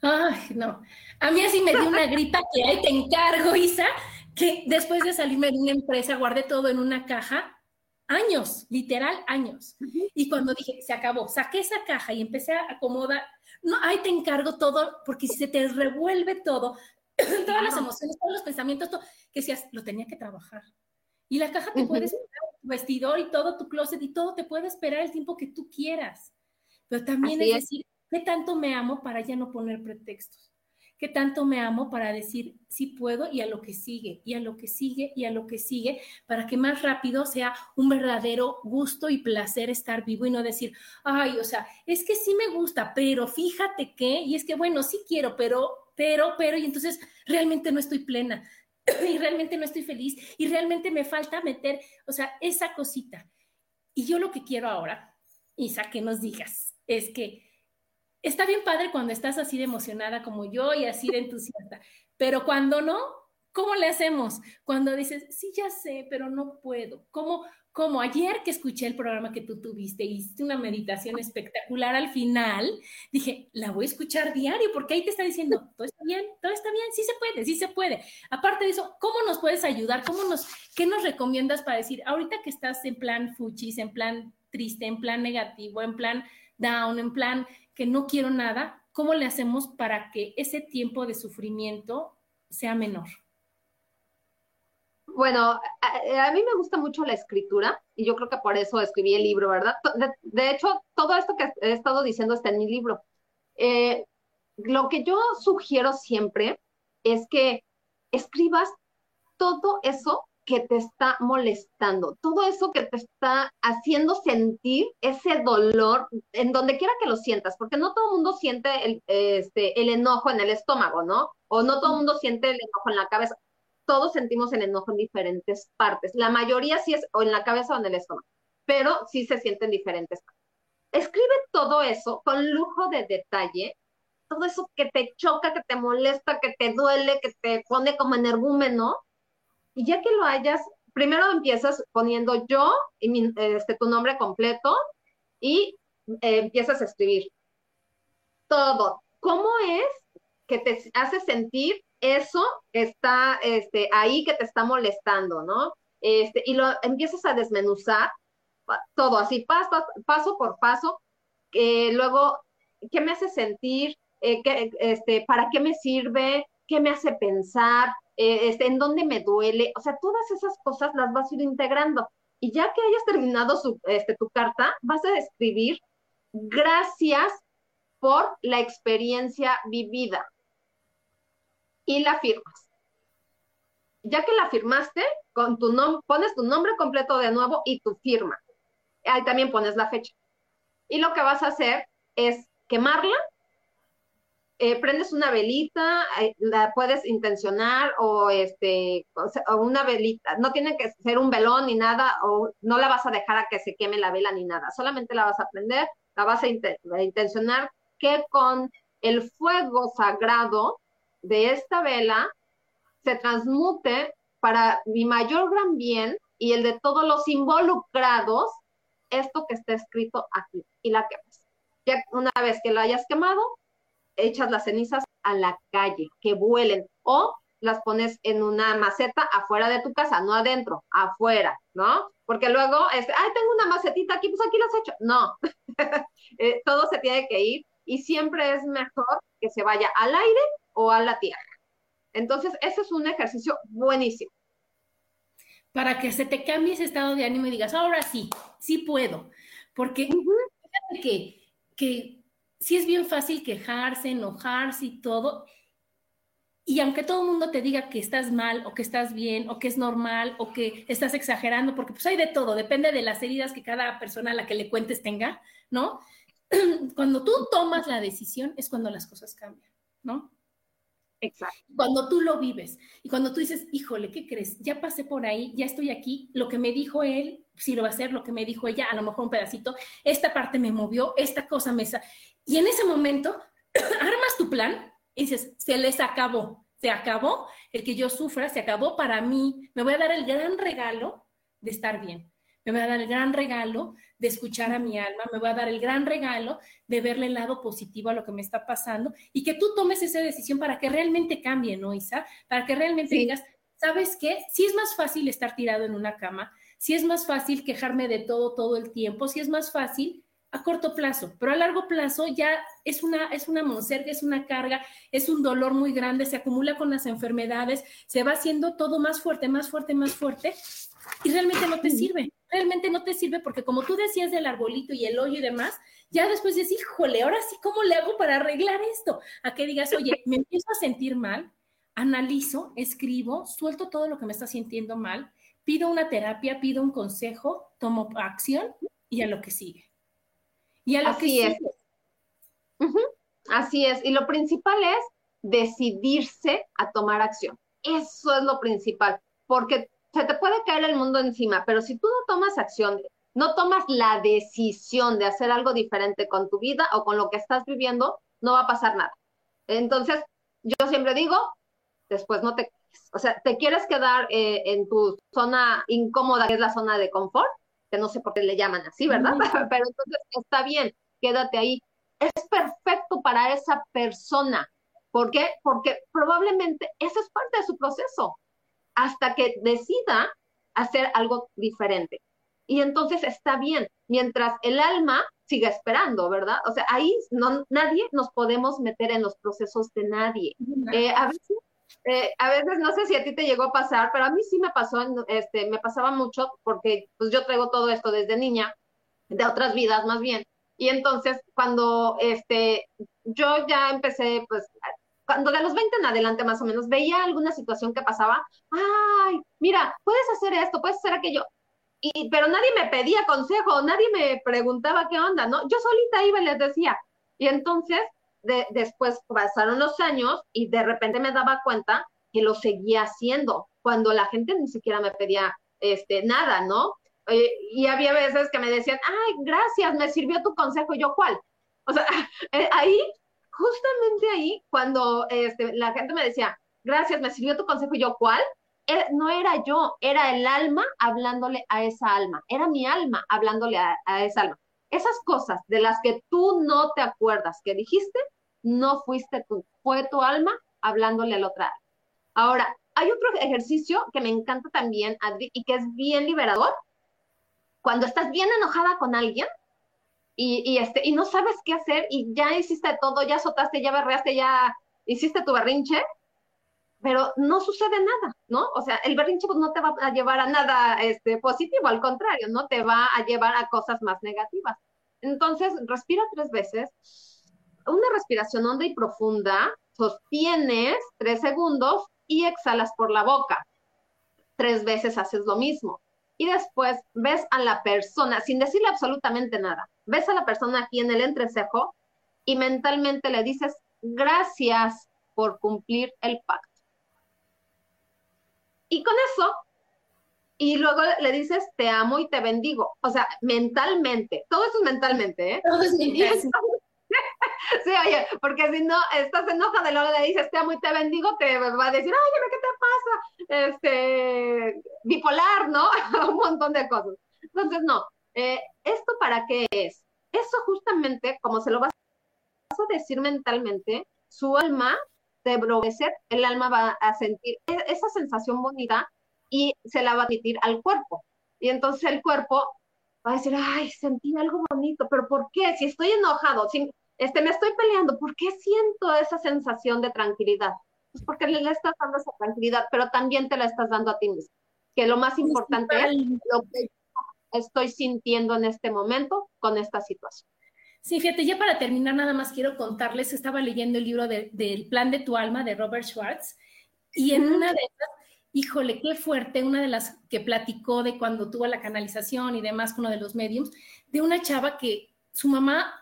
Ay, no. A mí así me dio una (laughs) gripa que ahí te encargo, Isa, que después de salirme de una empresa guardé todo en una caja años, literal años. Y cuando dije, se acabó, saqué esa caja y empecé a acomodar, no, ahí te encargo todo, porque si se te revuelve todo, (clears throat) todas las emociones, todos los pensamientos, todo, que decías, lo tenía que trabajar. Y la caja te puede esperar, tu vestidor y todo, tu closet y todo te puede esperar el tiempo que tú quieras. Pero también es decir, ¿qué tanto me amo para ya no poner pretextos? ¿Qué tanto me amo para decir sí puedo y a lo que sigue, y a lo que sigue, y a lo que sigue, para que más rápido sea un verdadero gusto y placer estar vivo y no decir, ay, o sea, es que sí me gusta, pero fíjate que, y es que bueno, sí quiero, pero, pero, pero, y entonces realmente no estoy plena, (coughs) y realmente no estoy feliz, y realmente me falta meter, o sea, esa cosita. Y yo lo que quiero ahora, Isa, que nos digas, es que está bien padre cuando estás así de emocionada como yo y así de entusiasta, pero cuando no, ¿cómo le hacemos? Cuando dices, sí, ya sé, pero no puedo. ¿Cómo? Como ayer que escuché el programa que tú tuviste, hiciste una meditación espectacular al final, dije, la voy a escuchar diario porque ahí te está diciendo, (laughs) todo está bien, todo está bien, sí se puede, sí se puede. Aparte de eso, ¿cómo nos puedes ayudar? ¿Cómo nos, qué nos recomiendas para decir, ahorita que estás en plan fuchis, en plan triste, en plan negativo, en plan down, en plan que no quiero nada, ¿cómo le hacemos para que ese tiempo de sufrimiento sea menor? Bueno, a, mí me gusta mucho la escritura y yo creo que por eso escribí el libro, ¿verdad? De, hecho, todo esto que he estado diciendo está en mi libro. Eh, lo que yo sugiero siempre es que escribas todo eso que te está molestando, todo eso que te está haciendo sentir ese dolor en donde quiera que lo sientas, porque no todo el mundo siente el, este, el enojo en el estómago, ¿no? O no todo el mundo siente el enojo en la cabeza. Todos sentimos el enojo en diferentes partes. La mayoría sí es o en la cabeza o en el estómago, pero sí se siente en diferentes partes. Escribe todo eso con lujo de detalle, todo eso que te choca, que te molesta, que te duele, que te pone como energúmeno, y ya que lo hayas, primero empiezas poniendo yo y este, tu nombre completo y eh, empiezas a escribir todo. ¿Cómo es que te hace sentir eso está este, ahí, que te está molestando, ¿no? Este, y lo empiezas a desmenuzar todo así, paso, paso por paso. luego, ¿qué me hace sentir? Eh, este, ¿Para qué me sirve? ¿Qué me hace pensar? Eh, este, en dónde me duele, o sea, todas esas cosas las vas a ir integrando. Y ya que hayas terminado su, este, tu carta, vas a escribir gracias por la experiencia vivida. Y la firmas. Ya que la firmaste, con tu pones tu nombre completo de nuevo y tu firma. Ahí también pones la fecha. Y lo que vas a hacer es quemarla eh, prendes una velita, eh, la puedes intencionar o este o una velita, no tiene que ser un velón ni nada, o no la vas a dejar a que se queme la vela ni nada, solamente la vas a prender, la vas a, intencionar que con el fuego sagrado de esta vela se transmute para mi mayor gran bien y el de todos los involucrados, esto que está escrito aquí, y la quemas. Ya una vez que lo hayas quemado, echas las cenizas a la calle, que vuelen. O las pones en una maceta afuera de tu casa, no adentro, afuera, ¿no? Porque luego, este, ay, tengo una macetita aquí, pues aquí las hecho. No, (laughs) eh, todo se tiene que ir y siempre es mejor que se vaya al aire o a la tierra. Entonces, ese es un ejercicio buenísimo. Para que se te cambie ese estado de ánimo y digas, ahora sí, sí puedo. Porque fíjate que, que sí es bien fácil quejarse, enojarse y todo, y aunque todo el mundo te diga que estás mal o que estás bien o que es normal o que estás exagerando, porque pues hay de todo, depende de las heridas que cada persona a la que le cuentes tenga, ¿no? (clears throat) Cuando tú tomas la decisión es cuando las cosas cambian, ¿no? Exacto. Cuando tú lo vives y cuando tú dices, híjole, ¿qué crees? Ya pasé por ahí, ya estoy aquí, lo que me dijo él, sí lo va a hacer, lo que me dijo ella, a lo mejor un pedacito, esta parte me movió, esta cosa me... Y en ese momento (clears throat) armas tu plan y dices, se les acabó, se acabó el que yo sufra, se acabó para mí, me voy a dar el gran regalo de estar bien, me voy a dar el gran regalo de escuchar a mi alma, me voy a dar el gran regalo de verle el lado positivo a lo que me está pasando y que tú tomes esa decisión para que realmente cambie, ¿no, Isa? Para que realmente digas, ¿sabes qué? Si es más fácil estar tirado en una cama, si es más fácil quejarme de todo todo el tiempo, si es más fácil a corto plazo, pero a largo plazo ya es una, es una monserga, es una carga, es un dolor muy grande, se acumula con las enfermedades, se va haciendo todo más fuerte, más fuerte, más fuerte, y realmente no te sirve, realmente no te sirve porque como tú decías del arbolito y el hoyo y demás, ya después dices, híjole, ahora sí, ¿cómo le hago para arreglar esto? A que digas, oye, me empiezo a sentir mal, analizo, escribo, suelto todo lo que me está sintiendo mal, pido una terapia, pido un consejo, tomo acción y a lo que sigue. Y Así es. Así es. Y lo principal es decidirse a tomar acción. Eso es lo principal, porque se te puede caer el mundo encima, pero si tú no tomas acción, no tomas la decisión de hacer algo diferente con tu vida o con lo que estás viviendo, no va a pasar nada. Entonces, yo siempre digo, después no te, o sea, te quieres quedar eh, en tu zona incómoda, que es la zona de confort, que no sé por qué le llaman así, ¿verdad? (laughs) Pero entonces está bien, quédate ahí. Es perfecto para esa persona. ¿Por qué? Porque probablemente eso es parte de su proceso, hasta que decida hacer algo diferente. Y entonces está bien, mientras el alma siga esperando, ¿verdad? O sea, ahí no, nadie nos podemos meter en los procesos de nadie. Eh, a veces eh, a veces no sé si a ti te llegó a pasar, pero a mí sí me pasó, este, me pasaba mucho porque pues yo traigo todo esto desde niña, de otras vidas más bien. Y entonces cuando este, yo ya empecé, pues, cuando de los 20 en adelante más o menos, veía alguna situación que pasaba, ay, mira, puedes hacer esto, puedes hacer aquello. Y, pero nadie me pedía consejo, nadie me preguntaba qué onda, ¿no? Yo solita iba y les decía. Y entonces después pasaron los años y de repente me daba cuenta que lo seguía haciendo cuando la gente ni siquiera me pedía este, nada, ¿no? Eh, y había veces que me decían, ay, gracias, me sirvió tu consejo, yo cuál. O sea, (laughs) eh, ahí, justamente ahí, cuando este, la gente me decía, gracias, me sirvió tu consejo, yo cuál, eh, no era yo, era el alma hablándole a esa alma, era mi alma hablándole a esa alma. Esas cosas de las que tú no te acuerdas que dijiste, no fuiste tú, fue tu alma hablándole al otra. Ahora, hay otro ejercicio que me encanta también, y que es bien liberador. Cuando estás bien enojada con alguien y, este, y no sabes qué hacer y ya hiciste todo, ya azotaste, ya berreaste, ya hiciste tu berrinche, pero no sucede nada, ¿no? O sea, el berrinche pues, no te va a llevar a nada este, positivo, al contrario, no te va a llevar a cosas más negativas. Entonces, respira tres veces, una respiración honda y profunda, sostienes tres segundos y exhalas por la boca. Tres veces haces lo mismo. Y después ves a la persona, sin decirle absolutamente nada, ves a la persona aquí en el entrecejo y mentalmente le dices, gracias por cumplir el pacto. Y con eso, y luego le dices, te amo y te bendigo. O sea, mentalmente, todo eso es mentalmente, ¿eh? Todo es mentalmente. (laughs) Sí, oye, porque si no, estás enojada y luego le dices, te amo y te bendigo, te va a decir, ay, ¿qué te pasa? Este, bipolar, ¿no? (laughs) Un montón de cosas. Entonces, no, eh, ¿esto para qué es? Eso justamente, como se lo vas a decir mentalmente, su alma de enrojecer, el alma va a sentir e, esa sensación bonita y se la va a emitir al cuerpo. Y entonces el cuerpo va a decir, ay, sentí algo bonito, pero ¿por qué? Si estoy enojado, si este, me estoy peleando, ¿por qué siento esa sensación de tranquilidad? Pues porque le, estás dando esa tranquilidad, pero también te la estás dando a ti mismo. Que lo más importante es lo que estoy sintiendo en este momento con esta situación. Sí, fíjate, ya para terminar, nada más quiero contarles, estaba leyendo el libro del plan de tu alma de Robert Schwartz, y en una de esas, híjole, qué fuerte, una de las que platicó de cuando tuvo la canalización y demás con uno de los mediums, de una chava que su mamá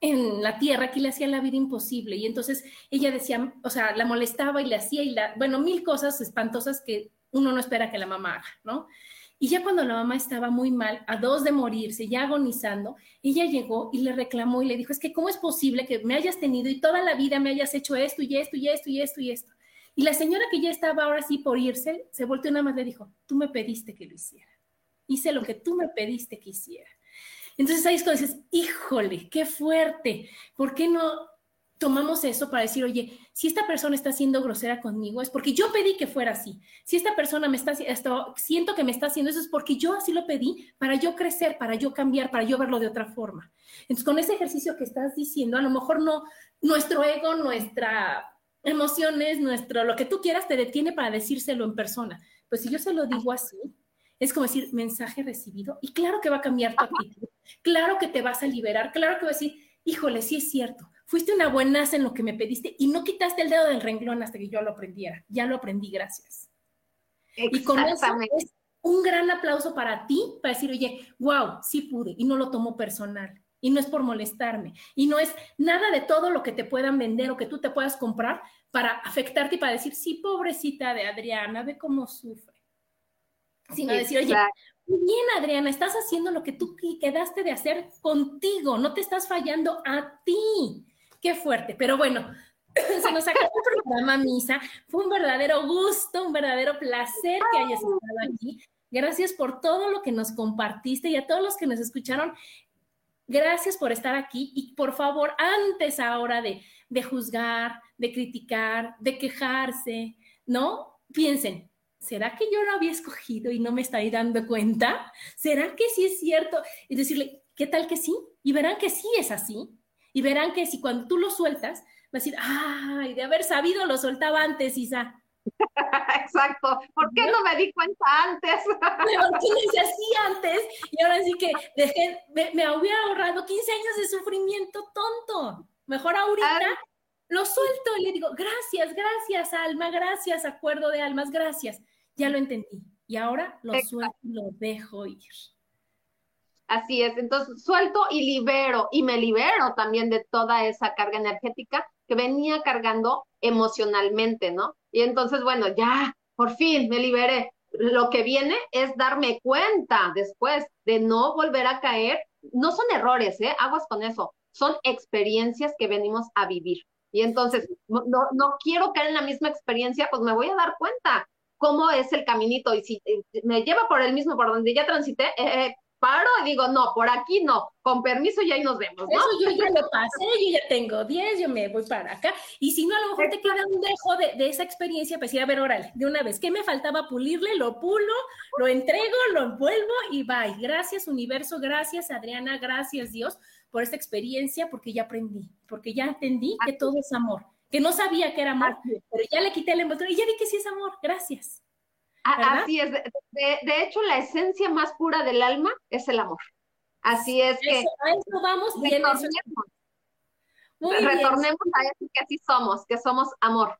en la tierra aquí le hacía la vida imposible y entonces ella decía, o sea, la molestaba y le hacía y la, bueno, mil cosas espantosas que uno no espera que la mamá haga, ¿no? Y ya cuando la mamá estaba muy mal, a dos de morirse, ya agonizando, ella llegó y le reclamó y le dijo, es que ¿cómo es posible que me hayas tenido y toda la vida me hayas hecho esto y esto y esto y esto y esto? Y la señora que ya estaba ahora sí por irse, se volteó nada más le dijo, tú me pediste que lo hiciera. Hice lo que tú me pediste que hiciera. Entonces ahí es cuando dices, híjole, qué fuerte. ¿Por qué no tomamos eso para decir, oye, si esta persona está siendo grosera conmigo, es porque yo pedí que fuera así. Si esta persona me está, siento que me está haciendo eso, es porque yo así lo pedí para yo crecer, para yo cambiar, para yo verlo de otra forma. Entonces, con ese ejercicio que estás diciendo, a lo mejor no, nuestro ego, nuestra emociones, nuestro, lo que tú quieras te detiene para decírselo en persona. Pues si yo se lo digo así, es como decir, mensaje recibido, y claro que va a cambiar tu actitud, claro que te vas a liberar, claro que va a decir, híjole, sí es cierto, fuiste una buenaza en lo que me pediste y no quitaste el dedo del renglón hasta que yo lo aprendiera. Ya lo aprendí, gracias. Y con eso es un gran aplauso para ti, para decir, oye, wow, sí pude y no lo tomo personal. Y no es por molestarme. Y no es nada de todo lo que te puedan vender o que tú te puedas comprar para afectarte y para decir, sí, pobrecita de Adriana, ve cómo sufre. Sino decir, oye, muy bien, Adriana, estás haciendo lo que tú quedaste de hacer contigo, no te estás fallando a ti. Qué fuerte, pero bueno, (laughs) se nos acabó el programa, Misa. Fue un verdadero gusto, un verdadero placer que hayas estado aquí. Gracias por todo lo que nos compartiste y a todos los que nos escucharon. Gracias por estar aquí y por favor, antes ahora de, de juzgar, de criticar, de quejarse, ¿no? Piensen, ¿será que yo lo había escogido y no me estoy dando cuenta? ¿Será que sí es cierto? Y decirle, ¿qué tal que sí? Y verán que sí es así. Y verán que si cuando tú lo sueltas, va a decir, ay, de haber sabido lo soltaba antes, Isa. (laughs) Exacto. ¿Por qué no me di cuenta antes? (laughs) ¿Por qué no hice así antes? Y ahora sí que dejé, me, me, hubiera ahorrado 15 años de sufrimiento tonto. Mejor ahorita lo suelto y le digo, gracias, gracias, alma, gracias, acuerdo de almas, gracias. Ya lo entendí. Y ahora lo suelto y lo dejo ir. Así es, entonces suelto y libero y me libero también de toda esa carga energética que venía cargando emocionalmente, ¿no? Y entonces, bueno, ya, por fin me liberé. Lo que viene es darme cuenta después de no volver a caer. No son errores, ¿eh? Aguas con eso. Son experiencias que venimos a vivir. Y entonces, no, no quiero caer en la misma experiencia, pues me voy a dar cuenta cómo es el caminito. Y si eh, me lleva por el mismo por donde ya transité, eh, eh paro y digo, no, por aquí no, con permiso y ahí nos vemos. ¿no? Eso yo ya lo pasé, yo ya tengo 10, yo me voy para acá. Y si no, a lo mejor te queda un dejo de, de, esa experiencia, pues ir a ver, órale, de una vez, ¿qué me faltaba pulirle? Lo pulo, lo entrego, lo envuelvo y bye. Gracias universo, gracias Adriana, gracias Dios por esta experiencia, porque ya aprendí, porque ya entendí que todo es amor, que no sabía que era amor, pero ya le quité el envoltorio y ya vi que sí es amor, gracias. Así es. De, hecho, la esencia más pura del alma es el amor. Así es que. a eso vamos retornemos. retornemos a eso que así somos, que somos amor.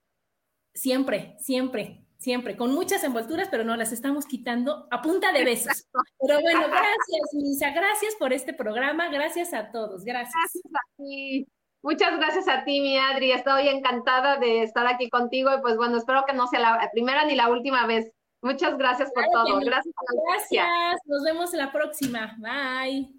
Siempre, siempre, siempre, con muchas envolturas, pero no las estamos quitando a punta de besos. Pero bueno, gracias, Misa, gracias por este programa, gracias a todos, gracias. Gracias a ti. Muchas gracias a ti, mi Adri. Estoy encantada de estar aquí contigo y pues bueno, espero que no sea la primera ni la última vez. Muchas gracias por todo. Gracias. Gracias. Nos vemos la próxima. Bye.